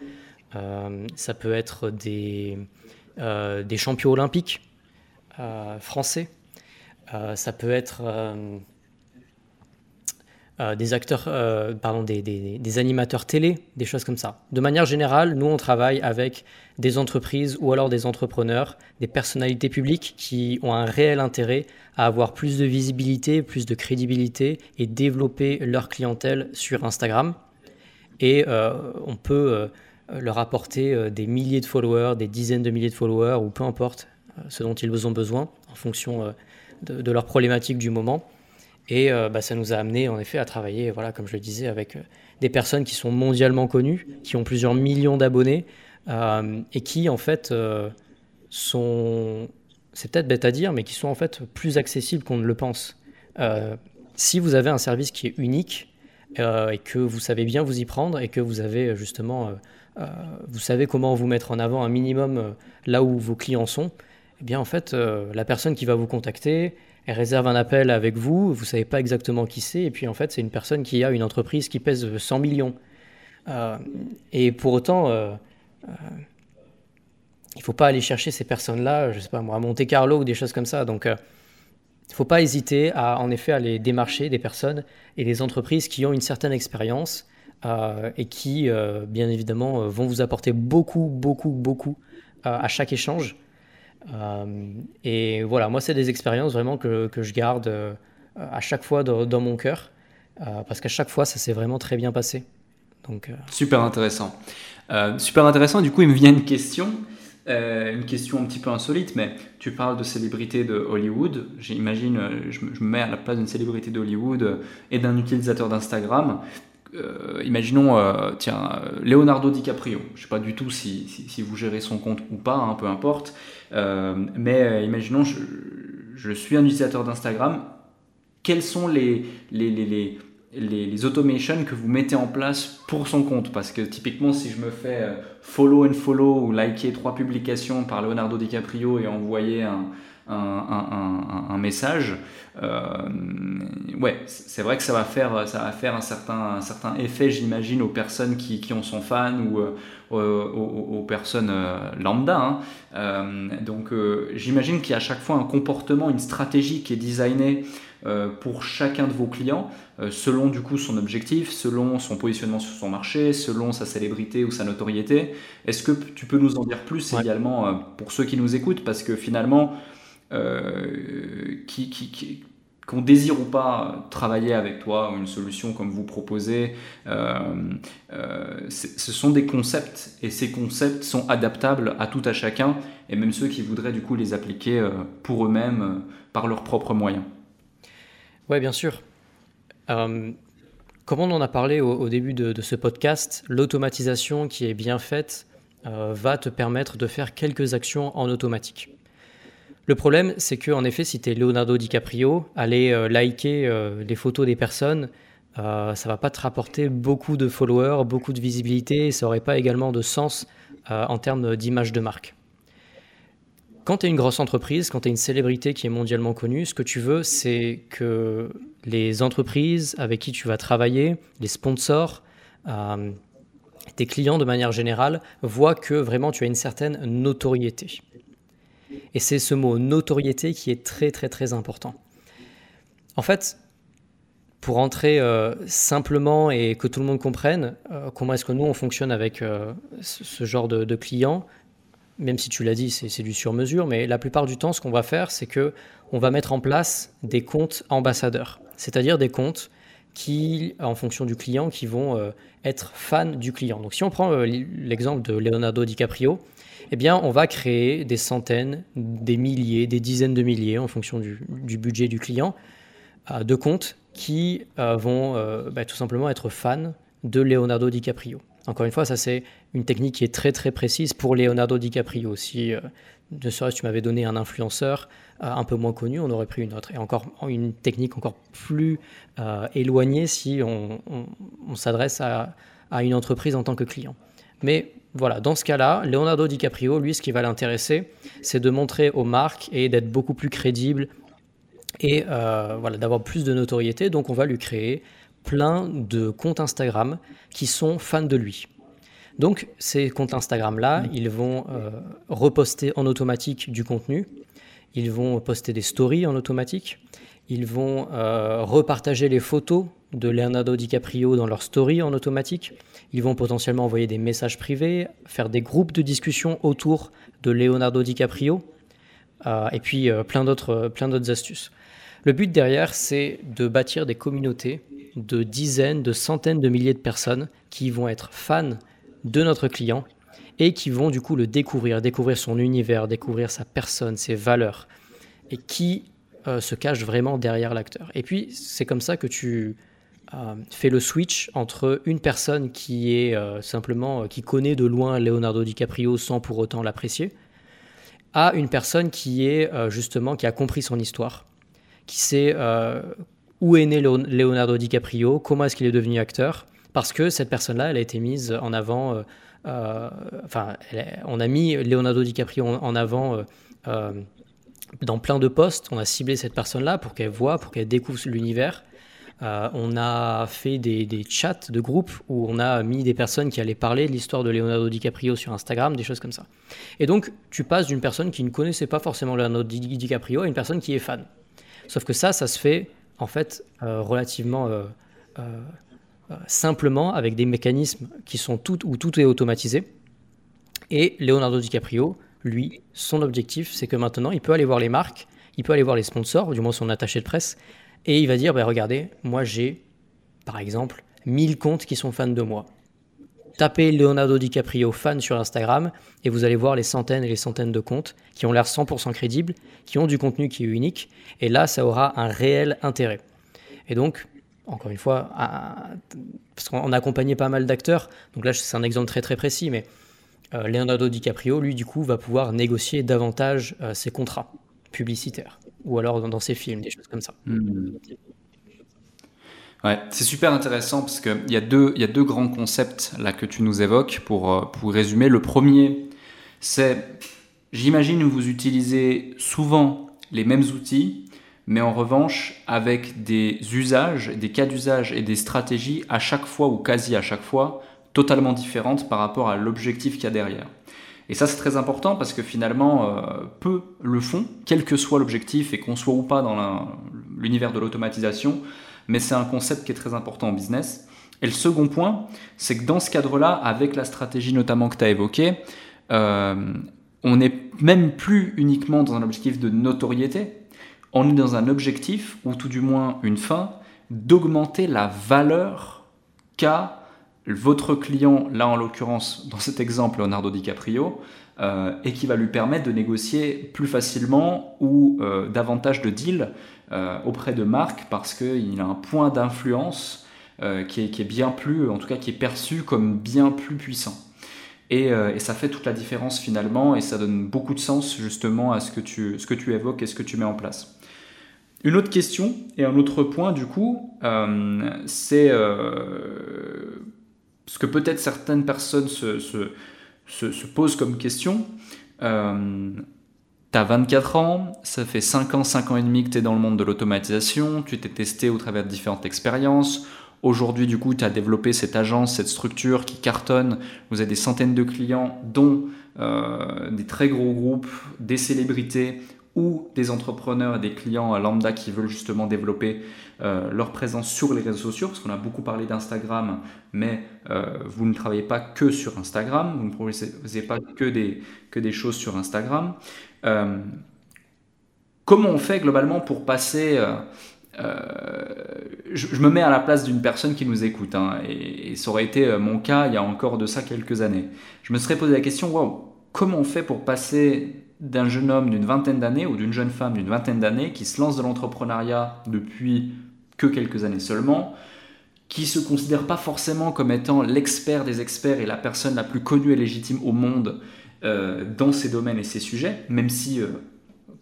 euh, ça peut être des, euh, des champions olympiques français, ça peut être euh, des acteurs, euh, des, animateurs télé, des choses comme ça. De manière générale, nous, on travaille avec des entreprises ou alors des entrepreneurs, des personnalités publiques qui ont un réel intérêt à avoir plus de visibilité, plus de crédibilité et développer leur clientèle sur Instagram. Et euh, on peut leur apporter des milliers de followers, des dizaines de milliers de followers, ou peu importe ce dont ils ont besoin en fonction de, de leurs problématiques du moment. Et euh, bah, ça nous a amené en effet à travailler, voilà, comme je le disais, avec euh, des personnes qui sont mondialement connues, qui ont plusieurs millions d'abonnés euh, et qui en fait sont, c'est peut-être bête à dire, mais qui sont en fait plus accessibles qu'on ne le pense. si vous avez un service qui est unique et que vous savez bien vous y prendre et que vous avez justement, vous savez comment vous mettre en avant un minimum là où vos clients sont, eh bien en fait la personne qui va vous contacter, elle réserve un appel avec vous, vous savez pas exactement qui c'est, et puis en fait c'est une personne qui a une entreprise qui pèse 100 millions. Euh, et pour autant, euh, euh, il faut pas aller chercher ces personnes-là, je sais pas moi, à Monte Carlo ou des choses comme ça. Donc, il faut pas hésiter à en effet aller démarcher des personnes et des entreprises qui ont une certaine expérience et qui, bien évidemment, vont vous apporter beaucoup, beaucoup, beaucoup à chaque échange. Euh, et voilà, moi, c'est des expériences vraiment que, que je garde euh, à chaque fois dans, mon cœur, euh, parce qu'à chaque fois, ça s'est vraiment très bien passé. Donc, Super intéressant. super intéressant. Du coup, il me vient une question. une question un petit peu insolite, mais tu parles de célébrité de Hollywood. J'imagine, je, je, me mets à la place d'une célébrité d'Hollywood et d'un utilisateur d'Instagram. Euh, imaginons, euh, tiens, Leonardo DiCaprio. Je ne sais pas du tout si, si, vous gérez son compte ou pas, hein, peu importe. Euh, mais imaginons, je, je, suis un utilisateur d'Instagram. Quels sont les, les, les, les les, les, automations que vous mettez en place pour son compte? Parce que typiquement, si je me fais follow and follow ou liker trois publications par Leonardo DiCaprio et envoyer un, un, message, euh, ouais, c'est vrai que ça va faire, ça va faire un, certain, un certain effet, j'imagine, aux personnes qui, qui, en sont fans ou euh, aux, personnes euh, lambda. Hein. donc j'imagine qu'il y a à chaque fois un comportement, une stratégie qui est designée pour chacun de vos clients, selon du coup son objectif, selon son positionnement sur son marché, selon sa célébrité ou sa notoriété. Est-ce que tu peux nous en dire plus également pour ceux qui nous écoutent? Parce que finalement, euh, qui, qu'on désire ou pas travailler avec toi ou une solution comme vous proposez, euh, euh, ce sont des concepts et ces concepts sont adaptables à tout à chacun et même ceux qui voudraient du coup les appliquer pour eux-mêmes par leurs propres moyens. Oui, bien sûr. comme on en a parlé au, début de, ce podcast, l'automatisation qui est bien faite va te permettre de faire quelques actions en automatique. Le problème, c'est que en effet, si tu es Leonardo DiCaprio, aller euh, liker euh, les photos des personnes, euh, ça va pas te rapporter beaucoup de followers, beaucoup de visibilité, et ça n'aurait pas également de sens en termes d'image de marque. Quand tu es une grosse entreprise, quand tu es une célébrité qui est mondialement connue, ce que tu veux, c'est que les entreprises avec qui tu vas travailler, les sponsors, tes clients de manière générale, voient que vraiment tu as une certaine notoriété. Et c'est ce mot notoriété qui est très très très important. En fait, pour entrer euh, simplement et que tout le monde comprenne euh, comment est-ce que nous on fonctionne avec euh, ce genre de, clients, même si tu l'as dit, c'est du sur-mesure, mais la plupart du temps, ce qu'on va faire, c'est que on va mettre en place des comptes ambassadeurs, c'est-à-dire des comptes qui, en fonction du client, qui vont être fans du client. Donc, si on prend l'exemple de Leonardo DiCaprio, eh bien, on va créer des centaines, des milliers, des dizaines de milliers, en fonction du, budget du client, euh, de comptes qui euh, vont euh, bah, tout simplement être fans de Leonardo DiCaprio. Encore une fois, ça c'est une technique qui est très très précise pour Leonardo DiCaprio. Si de serait-ce tu m'avais donné un influenceur un peu moins connu, on aurait pris une autre. Et encore une technique encore plus éloignée si on, s'adresse à, une entreprise en tant que client. Mais voilà, dans ce cas-là, Leonardo DiCaprio, lui, ce qui va l'intéresser, c'est de montrer aux marques et d'être beaucoup plus crédible et voilà, d'avoir plus de notoriété. Donc on va lui créer plein de comptes Instagram qui sont fans de lui. Donc ces comptes Instagram-là, ils vont euh, reposter en automatique du contenu, ils vont poster des stories en automatique, ils vont euh, repartager les photos de Leonardo DiCaprio dans leurs stories en automatique, ils vont potentiellement envoyer des messages privés, faire des groupes de discussion autour de Leonardo DiCaprio, euh, et puis plein d'autres astuces. Le but derrière, c'est de bâtir des communautés de dizaines, de centaines de milliers de personnes qui vont être fans de notre client et qui vont du coup le découvrir, découvrir son univers, découvrir sa personne, ses valeurs, et qui euh, se cache vraiment derrière l'acteur. Et puis c'est comme ça que tu euh, fais le switch entre une personne qui est euh, simplement qui connaît de loin Leonardo DiCaprio sans pour autant l'apprécier, à une personne qui est justement qui a compris son histoire, qui sait où est né Leonardo DiCaprio, comment est-ce qu'il est devenu acteur, parce que cette personne-là, elle a été mise en avant, euh, euh, enfin, on a mis Leonardo DiCaprio en, avant euh, dans plein de postes, on a ciblé cette personne-là pour qu'elle voit, pour qu'elle découvre l'univers. On a fait des, chats de groupe où on a mis des personnes qui allaient parler de l'histoire de Leonardo DiCaprio sur Instagram, des choses comme ça. Et donc, tu passes d'une personne qui ne connaissait pas forcément Leonardo DiCaprio à une personne qui est fan. Sauf que ça, ça se fait en fait, euh, relativement euh, euh, simplement avec des mécanismes qui sont tout, où tout est automatisé. Et Leonardo DiCaprio, lui, son objectif, c'est que maintenant, il peut aller voir les marques, il peut aller voir les sponsors, du moins son attaché de presse, et il va dire, bah, regardez, moi j'ai, par exemple, 1000 comptes qui sont fans de moi. Tapez Leonardo DiCaprio fan sur Instagram et vous allez voir les centaines et les centaines de comptes qui ont l'air 100% crédibles, qui ont du contenu qui est unique. Et là, ça aura un réel intérêt. Et donc, encore une fois, parce qu'on a accompagné pas mal d'acteurs, donc là c'est un exemple très très précis, mais euh, Leonardo DiCaprio, lui, du coup, va pouvoir négocier davantage euh, ses contrats publicitaires, ou alors dans, ses films, des choses comme ça. Hmm. Ouais, c'est super intéressant parce qu'il y, a deux, y a deux grands concepts là que tu nous évoques pour, euh, pour résumer. Le premier, c'est, j'imagine vous utilisez souvent les mêmes outils, mais en revanche avec des usages, des cas d'usage et des stratégies à chaque fois ou quasi à chaque fois totalement différentes par rapport à l'objectif qu'il y a derrière. Et ça, c'est très important parce que finalement, euh, peu le font, quel que soit l'objectif et qu'on soit ou pas dans l'univers de l'automatisation mais c'est un concept qui est très important en business. Et le second point, c'est que dans ce cadre-là, avec la stratégie notamment que tu as évoquée, euh, on n'est même plus uniquement dans un objectif de notoriété, on est dans un objectif, ou tout du moins une fin, d'augmenter la valeur qu'a votre client, là en l'occurrence dans cet exemple Leonardo DiCaprio, euh, et qui va lui permettre de négocier plus facilement ou euh, davantage de deals euh, auprès de marques parce qu'il a un point d'influence euh, qui, est, bien plus, en tout cas qui est perçu comme bien plus puissant. Euh, et, ça fait toute la différence finalement et ça donne beaucoup de sens justement à ce que tu, ce que tu évoques et ce que tu mets en place. Une autre question et un autre point du coup, c'est ce que peut-être certaines personnes se, se, se, posent comme question. Tu as 24 ans, ça fait 5 ans, 5 ans et demi que tu es dans le monde de l'automatisation, tu t'es testé au travers de différentes expériences. Aujourd'hui, du coup, tu as développé cette agence, cette structure qui cartonne. Vous avez des centaines de clients, dont euh, des très gros groupes, des célébrités ou des entrepreneurs et des clients lambda qui veulent justement développer euh, leur présence sur les réseaux sociaux, parce qu'on a beaucoup parlé d'Instagram, mais euh, vous ne travaillez pas que sur Instagram, vous ne proposez pas que des, que des choses sur Instagram. Euh, comment on fait globalement pour passer... Je, me mets à la place d'une personne qui nous écoute, hein, et, ça aurait été mon cas il y a encore de ça quelques années. Je me serais posé la question, comment on fait pour passer d'un jeune homme d'une vingtaine d'années ou d'une jeune femme d'une vingtaine d'années qui se lance dans l'entrepreneuriat depuis que quelques années seulement, qui se considère pas forcément comme étant l'expert des experts et la personne la plus connue et légitime au monde euh, dans ces domaines et ces sujets, même si euh,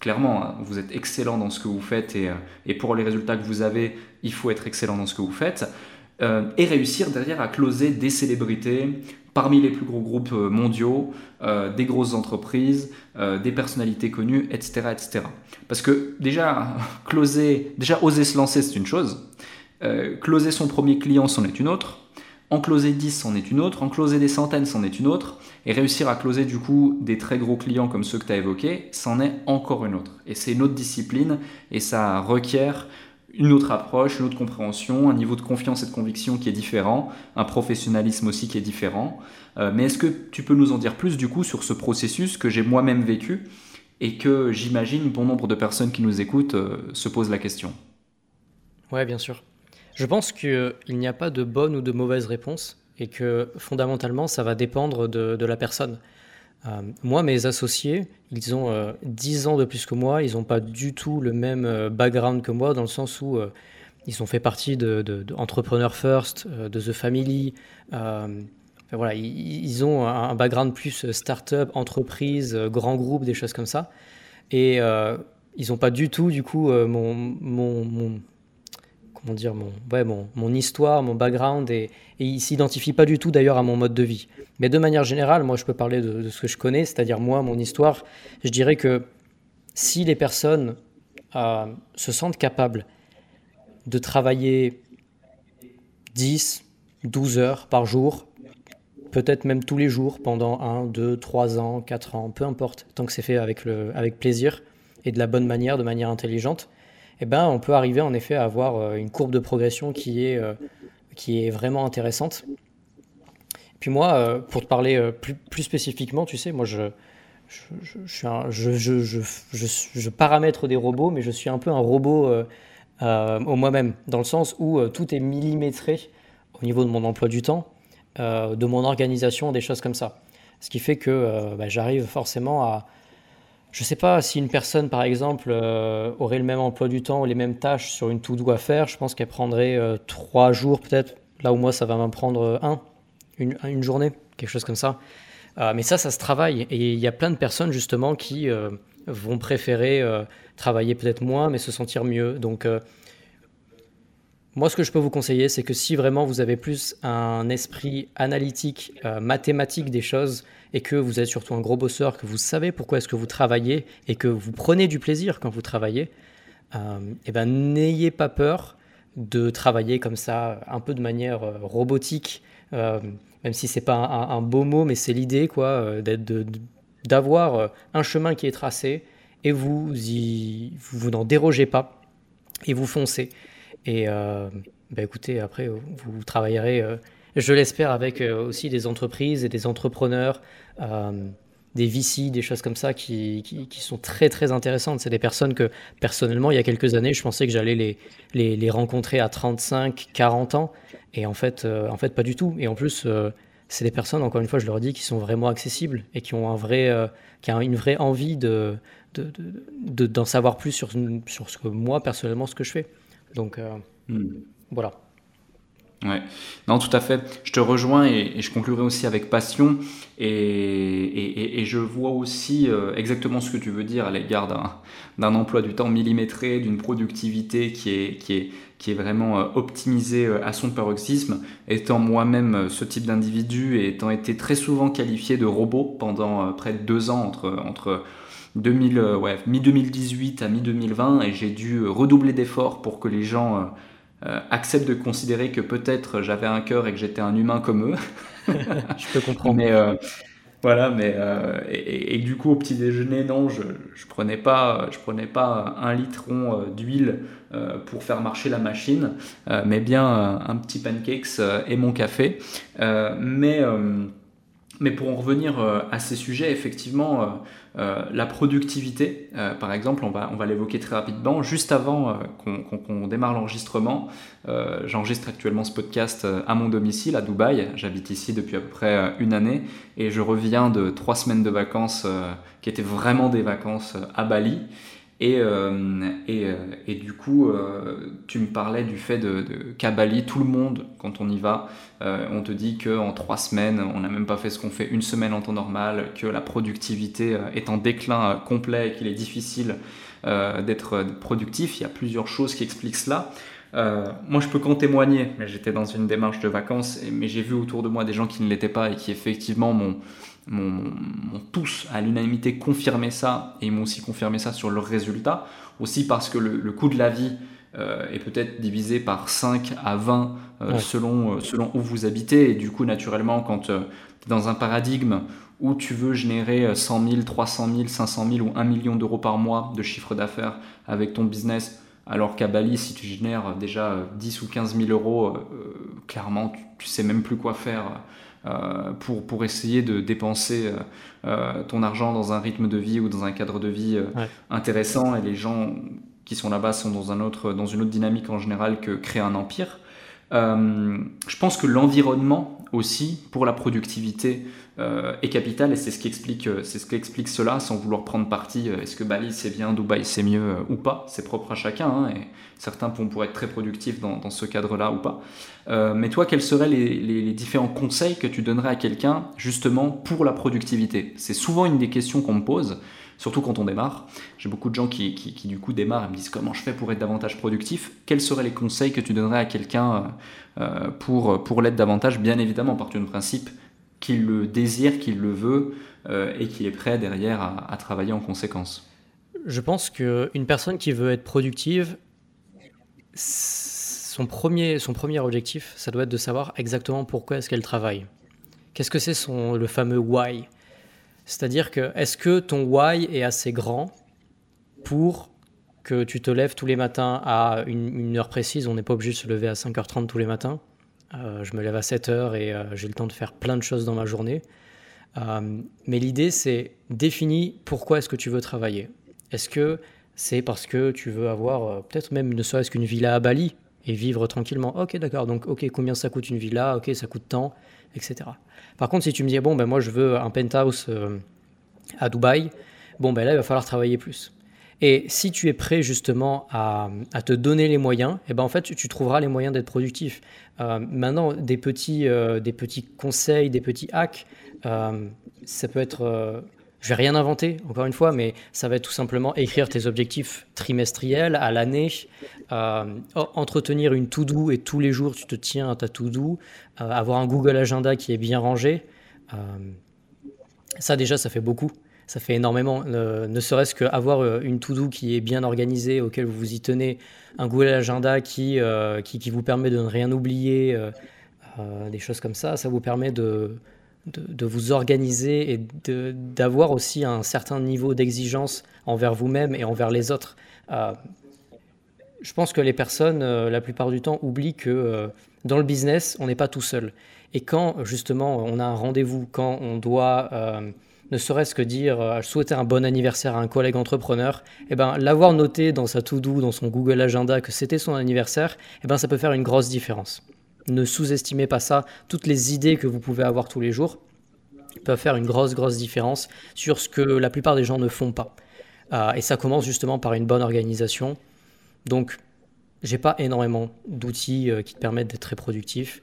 clairement hein, vous êtes excellent dans ce que vous faites et, et, pour les résultats que vous avez, il faut être excellent dans ce que vous faites, et réussir derrière à closer des célébrités, parmi les plus gros groupes euh, mondiaux, euh, des grosses entreprises, euh, des personnalités connues, etc., etc. Parce que déjà, closer, déjà oser se lancer, c'est une chose. closer son premier client, c'en est une autre. En closer 10, c'en est une autre. En closer des centaines, c'en est une autre. Et réussir à closer du coup des très gros clients comme ceux que tu as évoqués, c'en est encore une autre. Et c'est une autre discipline et ça requiert une autre approche, une autre compréhension, un niveau de confiance et de conviction qui est différent, un professionnalisme aussi qui est différent. Euh, mais est-ce que tu peux nous en dire plus du coup sur ce processus que j'ai moi-même vécu et que j'imagine bon nombre de personnes qui nous écoutent euh, se posent la question? Ouais, bien sûr. Je pense qu'il n'y a pas de bonne ou de mauvaise réponse et que fondamentalement ça va dépendre de la personne. Euh, moi, mes associés, ils ont 10 euh, ans de plus que moi, ils n'ont pas du tout le même euh, background que moi, dans le sens où ils ont fait partie de, First, de The Family. voilà, ils, ont un, background plus start-up, entreprise, grand groupe, des choses comme ça. Et ils n'ont pas du tout, du coup, mon, comment dire, mon, ouais, mon, mon, histoire, mon background, et, et ils s'identifient pas du tout d'ailleurs à mon mode de vie. Mais de manière générale, moi je peux parler de, ce que je connais, c'est-à-dire moi, mon histoire, je dirais que si les personnes euh, se sentent capables de travailler 10, 12 heures par jour, peut-être même tous les jours pendant 1, 2, 3 ans, 4 ans, peu importe, tant que c'est fait avec, le, avec plaisir et de la bonne manière, de manière intelligente, eh ben, on peut arriver en effet à avoir euh, une courbe de progression qui est, euh, qui est vraiment intéressante. Puis moi, euh, pour te parler plus, plus spécifiquement, tu sais, moi je, je, je, je, je, paramètre des robots, mais je suis un peu un robot au moi-même, dans le sens où tout est millimétré au niveau de mon emploi du temps, de mon organisation, des choses comme ça. Ce qui fait que bah, j'arrive forcément à, je ne sais pas si une personne, par exemple, euh, aurait le même emploi du temps ou les mêmes tâches sur une to-do à faire. Je pense qu'elle prendrait euh, trois jours peut-être. Là où moi, ça va m'en prendre euh, un, une, journée, quelque chose comme ça. mais ça, ça se travaille. Et il y a plein de personnes justement qui vont préférer travailler peut-être moins, mais se sentir mieux. Donc, moi, ce que je peux vous conseiller, c'est que si vraiment vous avez plus un esprit analytique, mathématique des choses, et que vous êtes surtout un gros bosseur, que vous savez pourquoi est-ce que vous travaillez et que vous prenez du plaisir quand vous travaillez, euh, eh ben, n'ayez pas peur de travailler comme ça, un peu de manière euh, robotique, euh, même si c'est pas un, beau mot, mais c'est l'idée quoi, d'avoir un chemin qui est tracé et vous vous, n'en dérogez pas et vous foncez. Et ben, écoutez, après vous travaillerez je l'espère avec euh, aussi des entreprises et des entrepreneurs, euh, des VC, des choses comme ça qui, qui, sont très très intéressantes. C'est des personnes que personnellement, il y a quelques années, je pensais que j'allais les, les, les, rencontrer à 35, 40 ans. Et en fait, euh, en fait pas du tout. Et en plus, c'est des personnes, encore une fois, je leur dis, qui sont vraiment accessibles et qui ont, un vrai, qui ont une vraie envie de, d'en de, de, savoir plus sur, sur ce que moi, personnellement, ce que je fais. Donc, hmm. voilà. Ouais. Non, tout à fait. Je te rejoins et, je conclurai aussi avec passion. Et, et, je vois aussi euh, exactement ce que tu veux dire à l'égard d'un emploi du temps millimétré, d'une productivité qui est, qui est, qui est vraiment euh, optimisée euh, à son paroxysme. Étant moi-même ce type d'individu et étant été très souvent qualifié de robot pendant près de deux ans entre, entre 2000, ouais, mi-2018 à mi-2020 et j'ai dû redoubler d'efforts pour que les gens euh, accepte de considérer que peut-être j'avais un cœur et que j'étais un humain comme eux. je peux comprendre. Mais euh, voilà, mais euh, et, du coup au petit déjeuner, non, je, je prenais pas, je prenais pas un litron d'huile pour faire marcher la machine, mais bien un petit pancakes et mon café. mais mais pour en revenir à ces sujets, effectivement, euh, la productivité, euh, par exemple, on va, on va l'évoquer très rapidement. Juste avant euh, qu'on démarre l'enregistrement, j'enregistre actuellement ce podcast à mon domicile, à Dubaï. J'habite ici depuis à peu près une année et je reviens de trois semaines de vacances qui étaient vraiment des vacances à Bali. Et, et, et, du coup, tu me parlais du fait de, de tout le monde, quand on y va, on te dit qu'en trois semaines, on n'a même pas fait ce qu'on fait une semaine en temps normal, que la productivité est en déclin complet et qu'il est difficile d'être productif. Il y a plusieurs choses qui expliquent cela. Euh, moi, je peux qu'en témoigner, mais j'étais dans une démarche de vacances, mais j'ai vu autour de moi des gens qui ne l'étaient pas et qui effectivement m'ont, tous à l'unanimité confirmé ça et m'ont aussi confirmé ça sur leurs résultats. Aussi parce que le, coût de la vie euh, est peut-être divisé par 5 à 20 euh, selon, selon où vous habitez. Et du coup, naturellement, quand tu es dans un paradigme où tu veux générer 100 000, 300 000, 500 000 ou 1 million d'euros par mois de chiffre d'affaires avec ton business, alors qu'à Bali, si tu génères déjà 10 ou 15 000 euros, euh, clairement, tu, ne sais même plus quoi faire euh, pour, pour essayer de dépenser euh, ton argent dans un rythme de vie ou dans un cadre de vie intéressant. Et les gens qui sont là-bas sont dans, un autre, dans une autre dynamique en général que créer un empire. je pense que l'environnement aussi, pour la productivité, euh, est capital et c'est ce qui explique, euh, c'est ce qui explique cela sans vouloir prendre parti. Euh, est-ce que Bali c'est bien, Dubaï c'est mieux ou pas C'est propre à chacun hein, et certains pourraient être très productifs dans, ce cadre-là ou pas. mais toi, quels seraient les, différents conseils que tu donnerais à quelqu'un justement pour la productivité? C'est souvent une des questions qu'on me pose. Surtout quand on démarre. J'ai beaucoup de gens qui, qui, du coup démarrent et me disent comment je fais pour être davantage productif? Quels seraient les conseils que tu donnerais à quelqu'un pour, pour l'être davantage? Bien évidemment, partir du principe qu'il le désire, qu'il le veut euh, et qu'il est prêt derrière à, travailler en conséquence. Je pense qu'une personne qui veut être productive, son premier, son premier objectif, ça doit être de savoir exactement pourquoi est-ce qu'elle travaille. Qu'est-ce que c'est son, le fameux why? C'est-à-dire que est-ce que ton why est assez grand pour que tu te lèves tous les matins à une, heure précise, on n'est pas obligé de se lever à 5h30 tous les matins, euh, je me lève à 7 heures et euh, j'ai le temps de faire plein de choses dans ma journée. Euh, mais l'idée, c'est définir pourquoi est-ce que tu veux travailler. Est-ce que c'est parce que tu veux avoir peut-être même ne serait-ce qu'une villa à Bali et vivre tranquillement? Ok, d'accord. Donc, ok, combien ça coûte une villa? Ok, ça coûte tant, etc. Par contre, si tu me dis bon, ben moi je veux un penthouse à Dubaï, bon, ben là il va falloir travailler plus. Et si tu es prêt justement à, te donner les moyens, et eh ben en fait, tu, trouveras les moyens d'être productif. Euh, maintenant, des petits, euh, des petits conseils, des petits hacks, euh, ça peut être... je vais rien inventer, encore une fois, mais ça va être tout simplement écrire tes objectifs trimestriels à l'année, entretenir une to-do et tous les jours tu te tiens à ta to-do, avoir un Google Agenda qui est bien rangé. ça déjà, ça fait beaucoup ça fait énormément. ne serait-ce qu'avoir euh, une to-do qui est bien organisée, auquel vous vous y tenez, un Google Agenda qui, euh, qui, vous permet de ne rien oublier, euh, des choses comme ça, ça vous permet de, de, vous organiser et d'avoir aussi un certain niveau d'exigence envers vous-même et envers les autres. je pense que les personnes, la plupart du temps, oublient que dans le business, on n'est pas tout seul. Et quand justement on a un rendez-vous, quand on doit ne serait-ce que dire euh, souhaiter un bon anniversaire à un collègue entrepreneur, eh ben, l'avoir noté dans sa to-do, dans son Google Agenda que c'était son anniversaire, eh ben, ça peut faire une grosse différence. Ne sous-estimez pas ça. Toutes les idées que vous pouvez avoir tous les jours peuvent faire une grosse, grosse différence sur ce que la plupart des gens ne font pas. Euh, et ça commence justement par une bonne organisation. Donc, j'ai pas énormément d'outils euh, qui te permettent d'être très productif.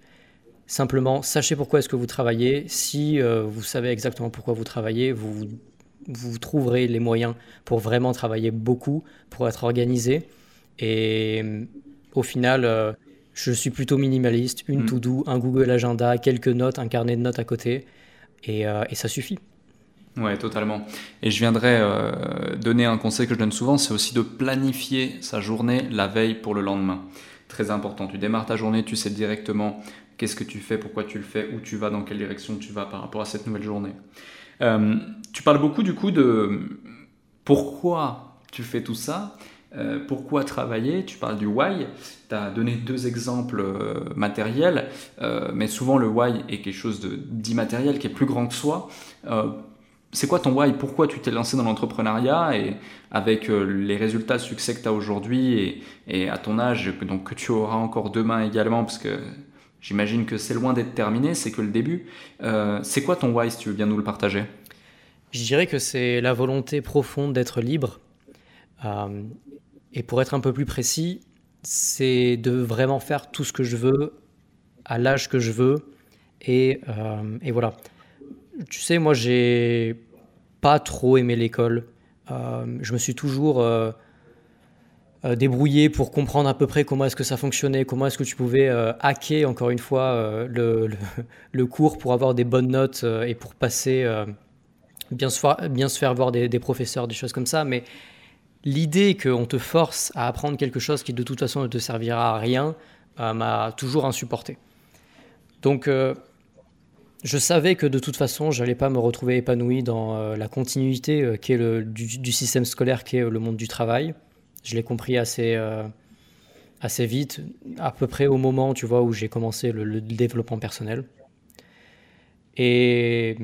Simplement, sachez pourquoi est-ce que vous travaillez. Si euh, vous savez exactement pourquoi vous travaillez, vous, vous trouverez les moyens pour vraiment travailler beaucoup, pour être organisé. Et au final, je suis plutôt minimaliste. Une mm. to-do, un Google Agenda, quelques notes, un carnet de notes à côté. Et, et ça suffit. Ouais, totalement. Et je viendrais donner un conseil que je donne souvent, c'est aussi de planifier sa journée la veille pour le lendemain. Très important. Tu démarres ta journée, tu sais directement qu'est-ce que tu fais, pourquoi tu le fais, où tu vas, dans quelle direction tu vas par rapport à cette nouvelle journée. Euh, tu parles beaucoup du coup de pourquoi tu fais tout ça, euh, pourquoi travailler, tu parles du why, tu as donné deux exemples euh, matériels, mais souvent le why est quelque chose d'immatériel qui est plus grand que soi. c'est quoi ton why? Pourquoi tu t'es lancé dans l'entrepreneuriat? Et avec les résultats succès que tu as aujourd'hui et, à ton âge, donc que tu auras encore demain également, parce que J'imagine que c'est loin d'être terminé, c'est que le début. Euh, c'est quoi ton why si tu veux bien nous le partager? Je dirais que c'est la volonté profonde d'être libre. Et pour être un peu plus précis, c'est de vraiment faire tout ce que je veux à l'âge que je veux. Et, et voilà. Tu sais, moi, j'ai pas trop aimé l'école. je me suis toujours euh, débrouiller pour comprendre à peu près comment est-ce que ça fonctionnait, comment est-ce que tu pouvais euh, hacker encore une fois euh, le, cours pour avoir des bonnes notes et pour passer, bien, se bien se faire voir des, des, professeurs, des choses comme ça. Mais l'idée qu'on te force à apprendre quelque chose qui de toute façon ne te servira à rien m'a toujours insupporté. Donc je savais que de toute façon, j'allais pas me retrouver épanoui dans la continuité qui est le, du, système scolaire qui est le monde du travail. Je l'ai compris assez, euh, assez vite, à peu près au moment tu vois, où j'ai commencé le, développement personnel. Et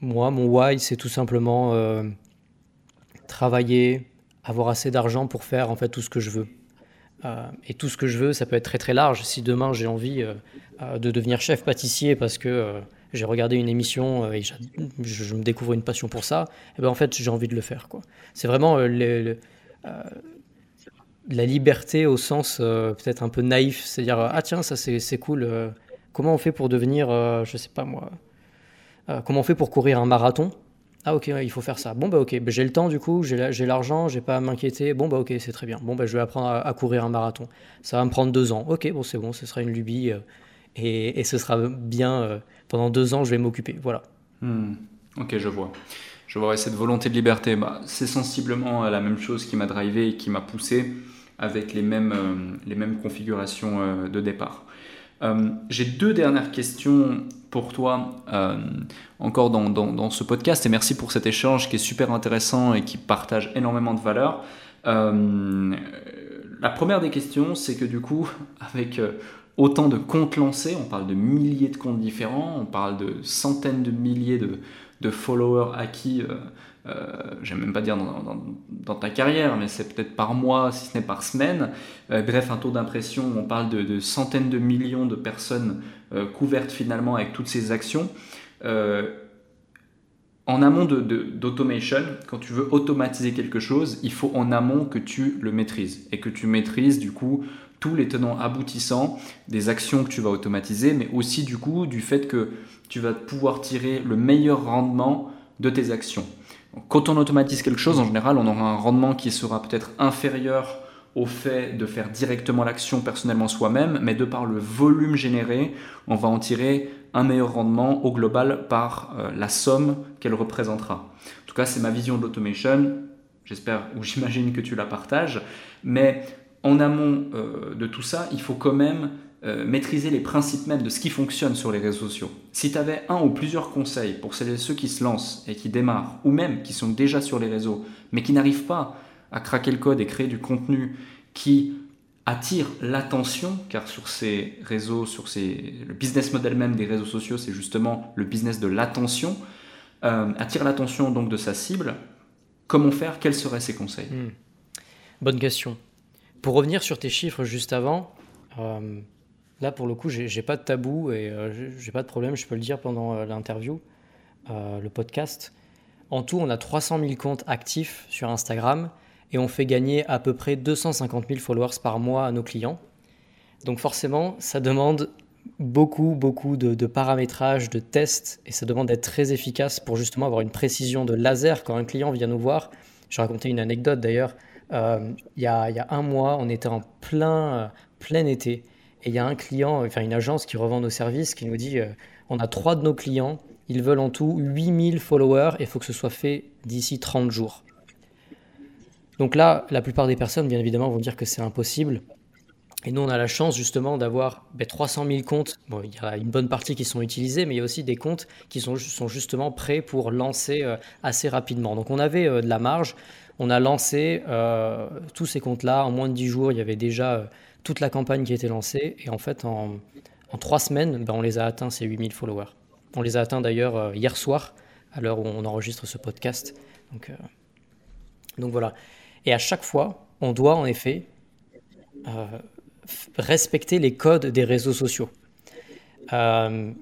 moi, mon why, c'est tout simplement euh, travailler, avoir assez d'argent pour faire en fait tout ce que je veux. Euh, et tout ce que je veux, ça peut être très très large. Si demain j'ai envie de devenir chef pâtissier parce que j'ai regardé une émission euh, et je, me découvre une passion pour ça, et eh ben en fait j'ai envie de le faire. C'est vraiment euh, euh, la liberté au sens peut-être un peu naïf, c'est-à-dire ah tiens ça c'est cool, comment on fait pour devenir, je sais pas moi, comment on fait pour courir un marathon? Ah ok, il faut faire ça. Bon bah ok, bah, j'ai le temps du coup, j'ai l'argent, j'ai pas à m'inquiéter. Bon bah ok, c'est très bien. Bon bah je vais apprendre à, courir un marathon. Ça va me prendre deux ans. Ok, bon c'est bon, ce sera une lubie et, ce sera bien euh, pendant deux ans, je vais m'occuper. Voilà. Hmm. Ok, je vois. Je vois cette volonté de liberté. Bah, c'est sensiblement la même chose qui m'a drivé et qui m'a poussé avec les mêmes, euh, les mêmes configurations euh, de départ. J'ai deux dernières questions pour toi encore dans, ce podcast et merci pour cet échange qui est super intéressant et qui partage énormément de valeur. la première des questions, c'est que du coup, avec autant de comptes lancés, on parle de milliers de comptes différents, on parle de centaines de milliers de, followers acquis, euh, euh, j'aime même pas dire dans, ta carrière, mais c'est peut-être par mois, si ce n'est par semaine. Euh, bref, un taux d'impression, on parle de, centaines de millions de personnes couvertes finalement avec toutes ces actions. en amont d'automation, quand tu veux automatiser quelque chose, il faut en amont que tu le maîtrises et que tu maîtrises du coup tous les tenants aboutissants des actions que tu vas automatiser, mais aussi du coup du fait que tu vas pouvoir tirer le meilleur rendement de tes actions. Quand on automatise quelque chose, en général, on aura un rendement qui sera peut-être inférieur au fait de faire directement l'action personnellement soi-même, mais de par le volume généré, on va en tirer un meilleur rendement au global par euh, la somme qu'elle représentera. En tout cas, c'est ma vision de l'automation. J'espère ou j'imagine que tu la partages. Mais en amont euh, de tout ça, il faut quand même euh, maîtriser les principes même de ce qui fonctionne sur les réseaux sociaux. Si tu avais un ou plusieurs conseils pour celles et ceux qui se lancent et qui démarrent, ou même qui sont déjà sur les réseaux, mais qui n'arrivent pas à craquer le code et créer du contenu qui attire l'attention, car sur ces réseaux, sur ces, le business model même des réseaux sociaux, c'est justement le business de l'attention, euh, attire l'attention donc de sa cible, comment faire? Quels seraient ses conseils? Hmm. Bonne question. Pour revenir sur tes chiffres juste avant, euh, là pour le coup, j'ai pas de tabou et euh, j'ai pas de problème, je peux le dire pendant euh, l'interview, le podcast. En tout, on a 300 000 comptes actifs sur Instagram et on fait gagner à peu près 250 000 followers par mois à nos clients. Donc forcément, ça demande beaucoup, beaucoup de, de, paramétrage, de tests, et ça demande d'être très efficace pour justement avoir une précision de laser quand un client vient nous voir. Je racontais une anecdote d'ailleurs. Euh, il y, a, un mois, on était en plein, euh, plein été et il y a un client, enfin une agence qui revend nos services qui nous dit euh, on a trois de nos clients, ils veulent en tout 8000 followers et il faut que ce soit fait d'ici 30 jours. Donc là, la plupart des personnes, bien évidemment, vont dire que c'est impossible. Et nous, on a la chance justement d'avoir 300 000 comptes. Bon, il y a une bonne partie qui sont utilisés, mais il y a aussi des comptes qui sont, justement prêts pour lancer assez rapidement. Donc on avait de la marge on a lancé euh, tous ces comptes-là. En moins de 10 jours, il y avait déjà euh, toute la campagne qui était lancée. Et en fait, en, trois semaines, ben, on les a atteints, ces 8000 followers. On les a atteints d'ailleurs euh, hier soir, à l'heure où on enregistre ce podcast. Donc, donc voilà. Et à chaque fois, on doit en effet respecter les codes des réseaux sociaux. il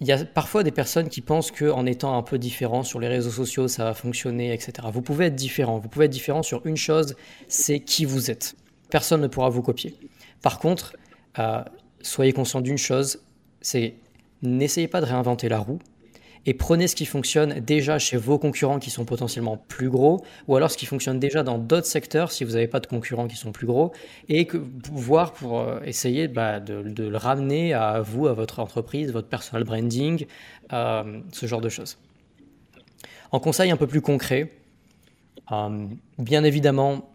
y a parfois des personnes qui pensent qu'en étant un peu différent sur les réseaux sociaux, ça va fonctionner, etc. Vous pouvez être différent. Vous pouvez être différent sur une chose, c'est qui vous êtes. Personne ne pourra vous copier. Par contre, euh, soyez conscient d'une chose, c'est n'essayez pas de réinventer la roue et prenez ce qui fonctionne déjà chez vos concurrents qui sont potentiellement plus gros, ou alors ce qui fonctionne déjà dans d'autres secteurs si vous n'avez pas de concurrents qui sont plus gros, et que, voir pour euh, essayer bah, de, le ramener à vous, à votre entreprise, votre personal branding, euh, ce genre de choses. En conseil un peu plus concret, bien évidemment,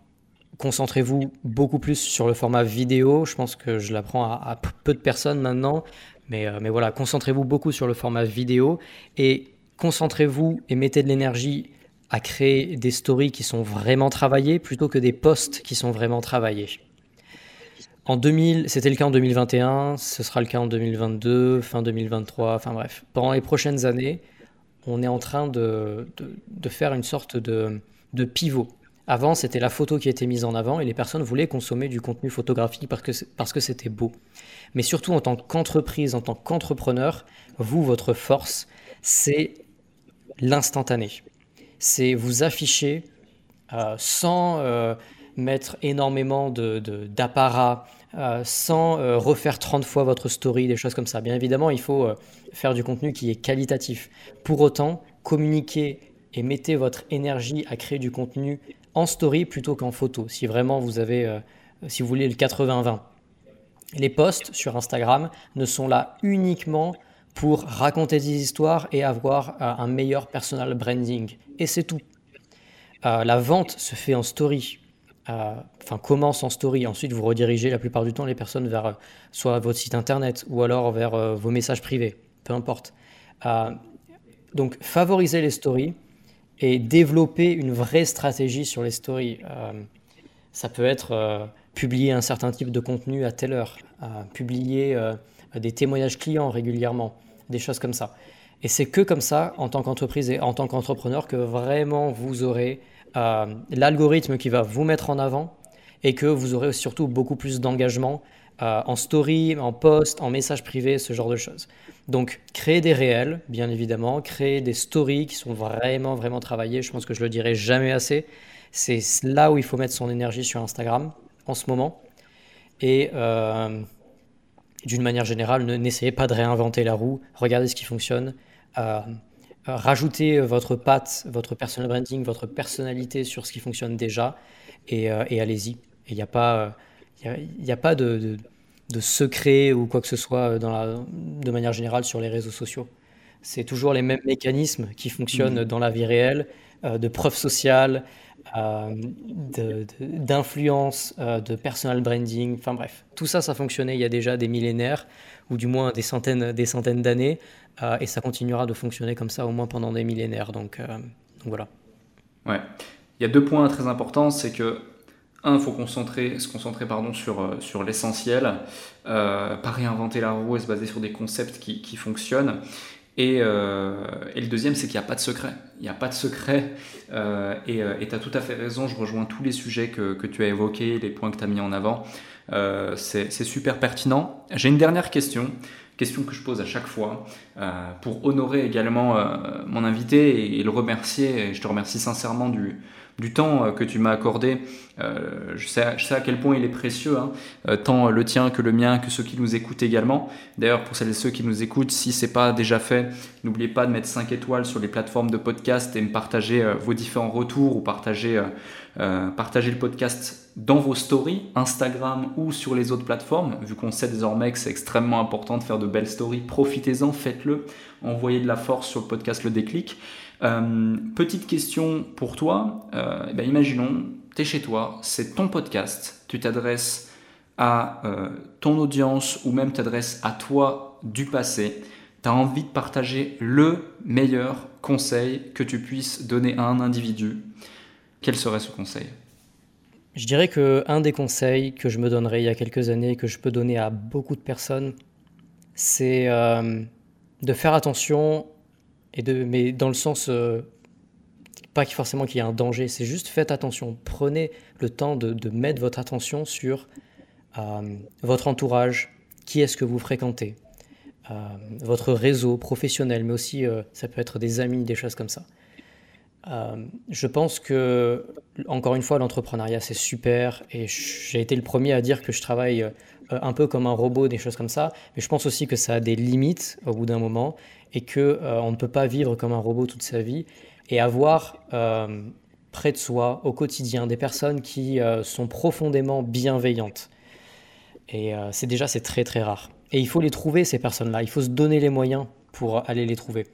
concentrez-vous beaucoup plus sur le format vidéo. Je pense que je l'apprends à, peu de personnes maintenant. Mais, euh, mais voilà, concentrez-vous beaucoup sur le format vidéo et concentrez-vous et mettez de l'énergie à créer des stories qui sont vraiment travaillées plutôt que des posts qui sont vraiment travaillés. En 2000, c'était le cas en 2021, ce sera le cas en 2022, fin 2023, enfin bref. Pendant les prochaines années, on est en train de, de, de faire une sorte de, de pivot avant, c'était la photo qui était mise en avant et les personnes voulaient consommer du contenu photographique parce que, c'était beau. Mais surtout en tant qu'entreprise, en tant qu'entrepreneur, vous, votre force, c'est l'instantané. C'est vous afficher euh, sans euh, mettre énormément d'apparat, de, euh, sans refaire 30 fois votre story, des choses comme ça. Bien évidemment, il faut faire du contenu qui est qualitatif. Pour autant, communiquer et mettez votre énergie à créer du contenu en story plutôt qu'en photo, si vraiment vous avez, euh, si vous voulez, le 80-20. Les posts sur Instagram ne sont là uniquement pour raconter des histoires et avoir euh, un meilleur personal branding. Et c'est tout. Euh, la vente se fait en story. Enfin, commence en story. Ensuite, vous redirigez la plupart du temps les personnes vers soit votre site internet ou alors vers vos messages privés. Peu importe. donc, favorisez les stories et développer une vraie stratégie sur les stories. Euh, ça peut être euh, publier un certain type de contenu à telle heure, euh, publier des témoignages clients régulièrement, des choses comme ça. Et c'est que comme ça, en tant qu'entreprise et en tant qu'entrepreneur, que vraiment vous aurez l'algorithme qui va vous mettre en avant et que vous aurez surtout beaucoup plus d'engagement en story, en post, en message privé, ce genre de choses. Donc, créer des réels, bien évidemment, créer des stories qui sont vraiment, vraiment travaillées. Je pense que je le dirai jamais assez. C'est là où il faut mettre son énergie sur Instagram en ce moment. Et euh, d'une manière générale, n'essayez pas de réinventer la roue. Regardez ce qui fonctionne. Euh, rajoutez votre patte, votre personal branding, votre personnalité sur ce qui fonctionne déjà et, euh, allez-y. Il n'y a pas, il a pas de de secret ou quoi que ce soit euh, dans la, de manière générale sur les réseaux sociaux. C'est toujours les mêmes mécanismes qui fonctionnent mmh. dans la vie réelle, euh, de preuve sociale, euh, d'influence, de, personal branding, enfin bref. Tout ça, ça fonctionnait il y a déjà des millénaires, ou du moins des centaines, des centaines d'années, et ça continuera de fonctionner comme ça au moins pendant des millénaires. Donc, donc voilà. Ouais. Il y a deux points très importants, c'est que un, il faut se concentrer pardon, sur, euh, sur l'essentiel, euh, pas réinventer la roue et se baser sur des concepts qui, qui fonctionnent. Et, euh, et, le deuxième, c'est qu'il n'y a pas de secret. Il n'y a pas de secret. Et tu as tout à fait raison, je rejoins tous les sujets que, que tu as évoqués, les points que tu as mis en avant. c'est super pertinent. J'ai une dernière question, question que je pose à chaque fois, pour honorer également mon invité et, le remercier. Je te remercie sincèrement du, du temps euh, que tu m'as accordé. Euh, je, sais, à quel point il est précieux, hein, euh, tant le tien que le mien, que ceux qui nous écoutent également. D'ailleurs, pour celles et ceux qui nous écoutent, si c'est pas déjà fait, n'oubliez pas de mettre 5 étoiles sur les plateformes de podcast et me partager vos différents retours ou partager, partager le podcast dans vos stories, Instagram ou sur les autres plateformes. Vu qu'on sait désormais que c'est extrêmement important de faire de belles stories, profitez-en, faites-le, envoyez de la force sur le podcast Le Déclic. Euh, petite question pour toi. Euh, eh ben, imaginons, tu es chez toi, c'est ton podcast, tu t'adresses à euh, ton audience ou même t'adresses à toi du passé. Tu as envie de partager le meilleur conseil que tu puisses donner à un individu. Quel serait ce conseil? Je dirais que un des conseils que je me donnerais il y a quelques années, que je peux donner à beaucoup de personnes, c'est de faire attention mais dans le sens, euh, pas forcément qu'il y ait un danger, c'est juste faites attention. Prenez le temps de, mettre votre attention sur euh, votre entourage, qui est-ce que vous fréquentez, votre réseau professionnel, mais aussi ça peut être des amis, des choses comme ça. je pense que, encore une fois, l'entrepreneuriat, c'est super. Et j'ai été le premier à dire que je travaille un peu comme un robot, des choses comme ça. Mais je pense aussi que ça a des limites au bout d'un moment et que on ne peut pas vivre comme un robot toute sa vie et avoir près de soi au quotidien des personnes qui euh, sont profondément bienveillantes. Et euh, c'est déjà c'est très très rare. Et il faut les trouver ces personnes-là. Il faut se donner les moyens pour aller les trouver.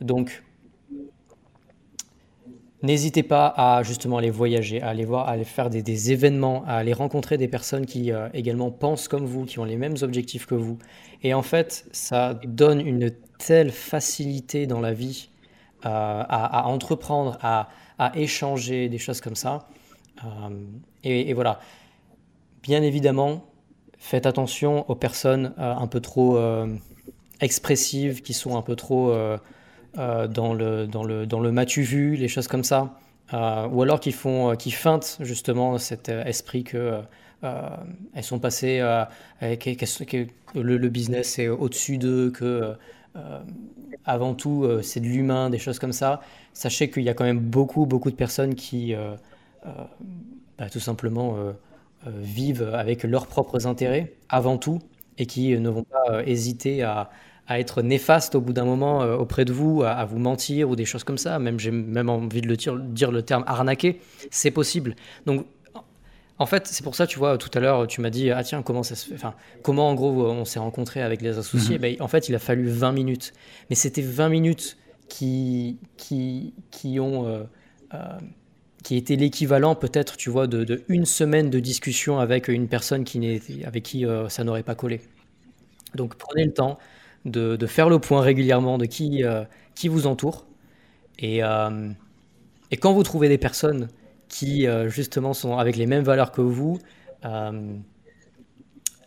Donc N'hésitez pas à justement aller voyager, à aller voir, à aller faire des, événements, à aller rencontrer des personnes qui euh, également pensent comme vous, qui ont les mêmes objectifs que vous. Et en fait, ça donne une telle facilité dans la vie à, entreprendre, à, échanger, des choses comme ça. Euh, et, voilà. Bien évidemment, faites attention aux personnes euh, un peu trop euh, expressives, qui sont un peu trop dans, le, dans, le, dans le matu vu, les choses comme ça. ou alors qui font, qui feintent justement cet esprit que elles sont passées, que le, business est au-dessus d'eux, que avant tout c'est de l'humain, des choses comme ça sachez qu'il y a quand même beaucoup, beaucoup de personnes qui, euh, euh, bah, tout simplement, euh, vivent avec leurs propres intérêts avant tout et qui ne vont pas hésiter à, être néfastes au bout d'un moment auprès de vous, à, vous mentir ou des choses comme ça. Même j'ai même envie de le dire, dire le terme arnaquer, c'est possible. Donc en fait, c'est pour ça, tu vois, tout à l'heure, tu m'as dit, ah tiens, comment ça se fait? Enfin, comment en gros on s'est rencontré avec les associés? Mhm. ben, En fait, il a fallu 20 minutes. Mais c'était 20 minutes qui, qui, qui ont. Euh, euh, qui était l'équivalent peut-être, tu vois, de, une semaine de discussion avec une personne qui avec qui euh, ça n'aurait pas collé. Donc prenez le temps de, de, faire le point régulièrement de qui, qui vous entoure. Et, et quand vous trouvez des personnes qui justement sont avec les mêmes valeurs que vous,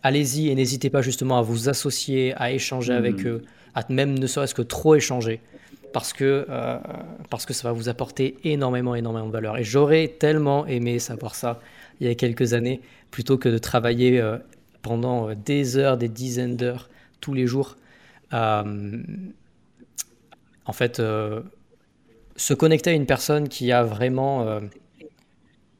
allez-y et n'hésitez pas justement à vous associer, à échanger avec mmh. eux, à même ne serait-ce que trop échanger parce que, euh, parce que ça va vous apporter énormément, énormément de valeur. Et j'aurais tellement aimé savoir ça il y a quelques années, plutôt que de travailler euh, pendant euh, des heures, des dizaines d'heures, tous les jours. En fait, se connecter à une personne qui a vraiment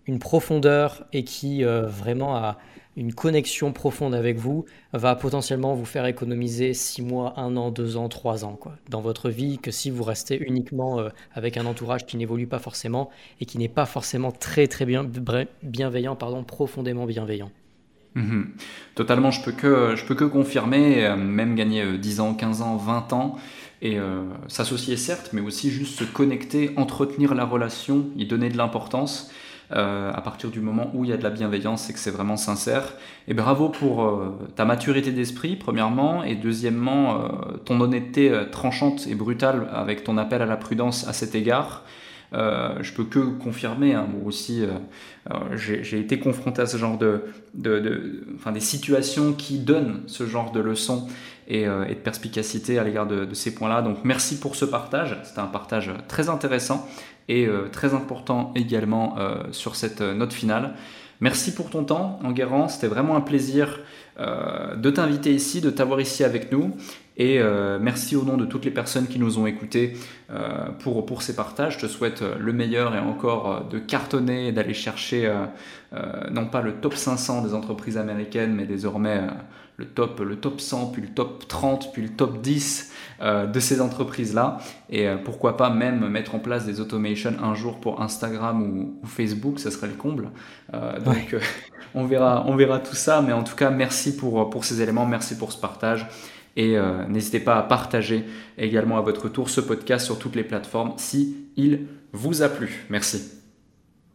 une profondeur et qui vraiment a une connexion profonde avec vous va potentiellement vous faire économiser 6 mois, 1 an, 2 ans, 3 ans quoi, dans votre vie que si vous restez uniquement euh, avec un entourage qui n'évolue pas forcément et qui n'est pas forcément très très bien, bienveillant, pardon, profondément bienveillant. Mhm. Totalement, je peux que, je peux que confirmer, euh, même gagner 10 euh, ans, 15 ans, 20 ans, et s'associer certes, mais aussi juste se connecter, entretenir la relation, y donner de l'importance. Euh, à partir du moment où il y a de la bienveillance et que c'est vraiment sincère. Et bravo pour euh, ta maturité d'esprit, premièrement, et deuxièmement, euh, ton honnêteté tranchante et brutale avec ton appel à la prudence à cet égard. Je peux que confirmer, hein, moi aussi, j'ai été confronté à ce genre de, enfin, des situations qui donnent ce genre de leçons et, et de perspicacité à l'égard de, ces points-là. Donc merci pour ce partage, c'était un partage très intéressant et euh, très important également euh, sur cette euh, note finale. Merci pour ton temps, Enguerrand. C'était vraiment un plaisir de t'inviter ici, de t'avoir ici avec nous. Et merci au nom de toutes les personnes qui nous ont écoutés pour, pour ces partages. Je te souhaite le meilleur et encore de cartonner et d'aller chercher non pas le top 500 des entreprises américaines, mais désormais le top, le top 100, puis le top 30, puis le top 10 euh, de ces entreprises-là. Et euh, pourquoi pas même mettre en place des automations un jour pour Instagram ou, Facebook, ça serait le comble. Euh, donc on, verra, on verra tout ça. Mais en tout cas, merci pour, pour ces éléments, merci pour ce partage. Et n'hésitez pas à partager également à votre tour ce podcast sur toutes les plateformes si il vous a plu. Merci.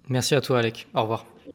Merci à toi Alec. Au revoir.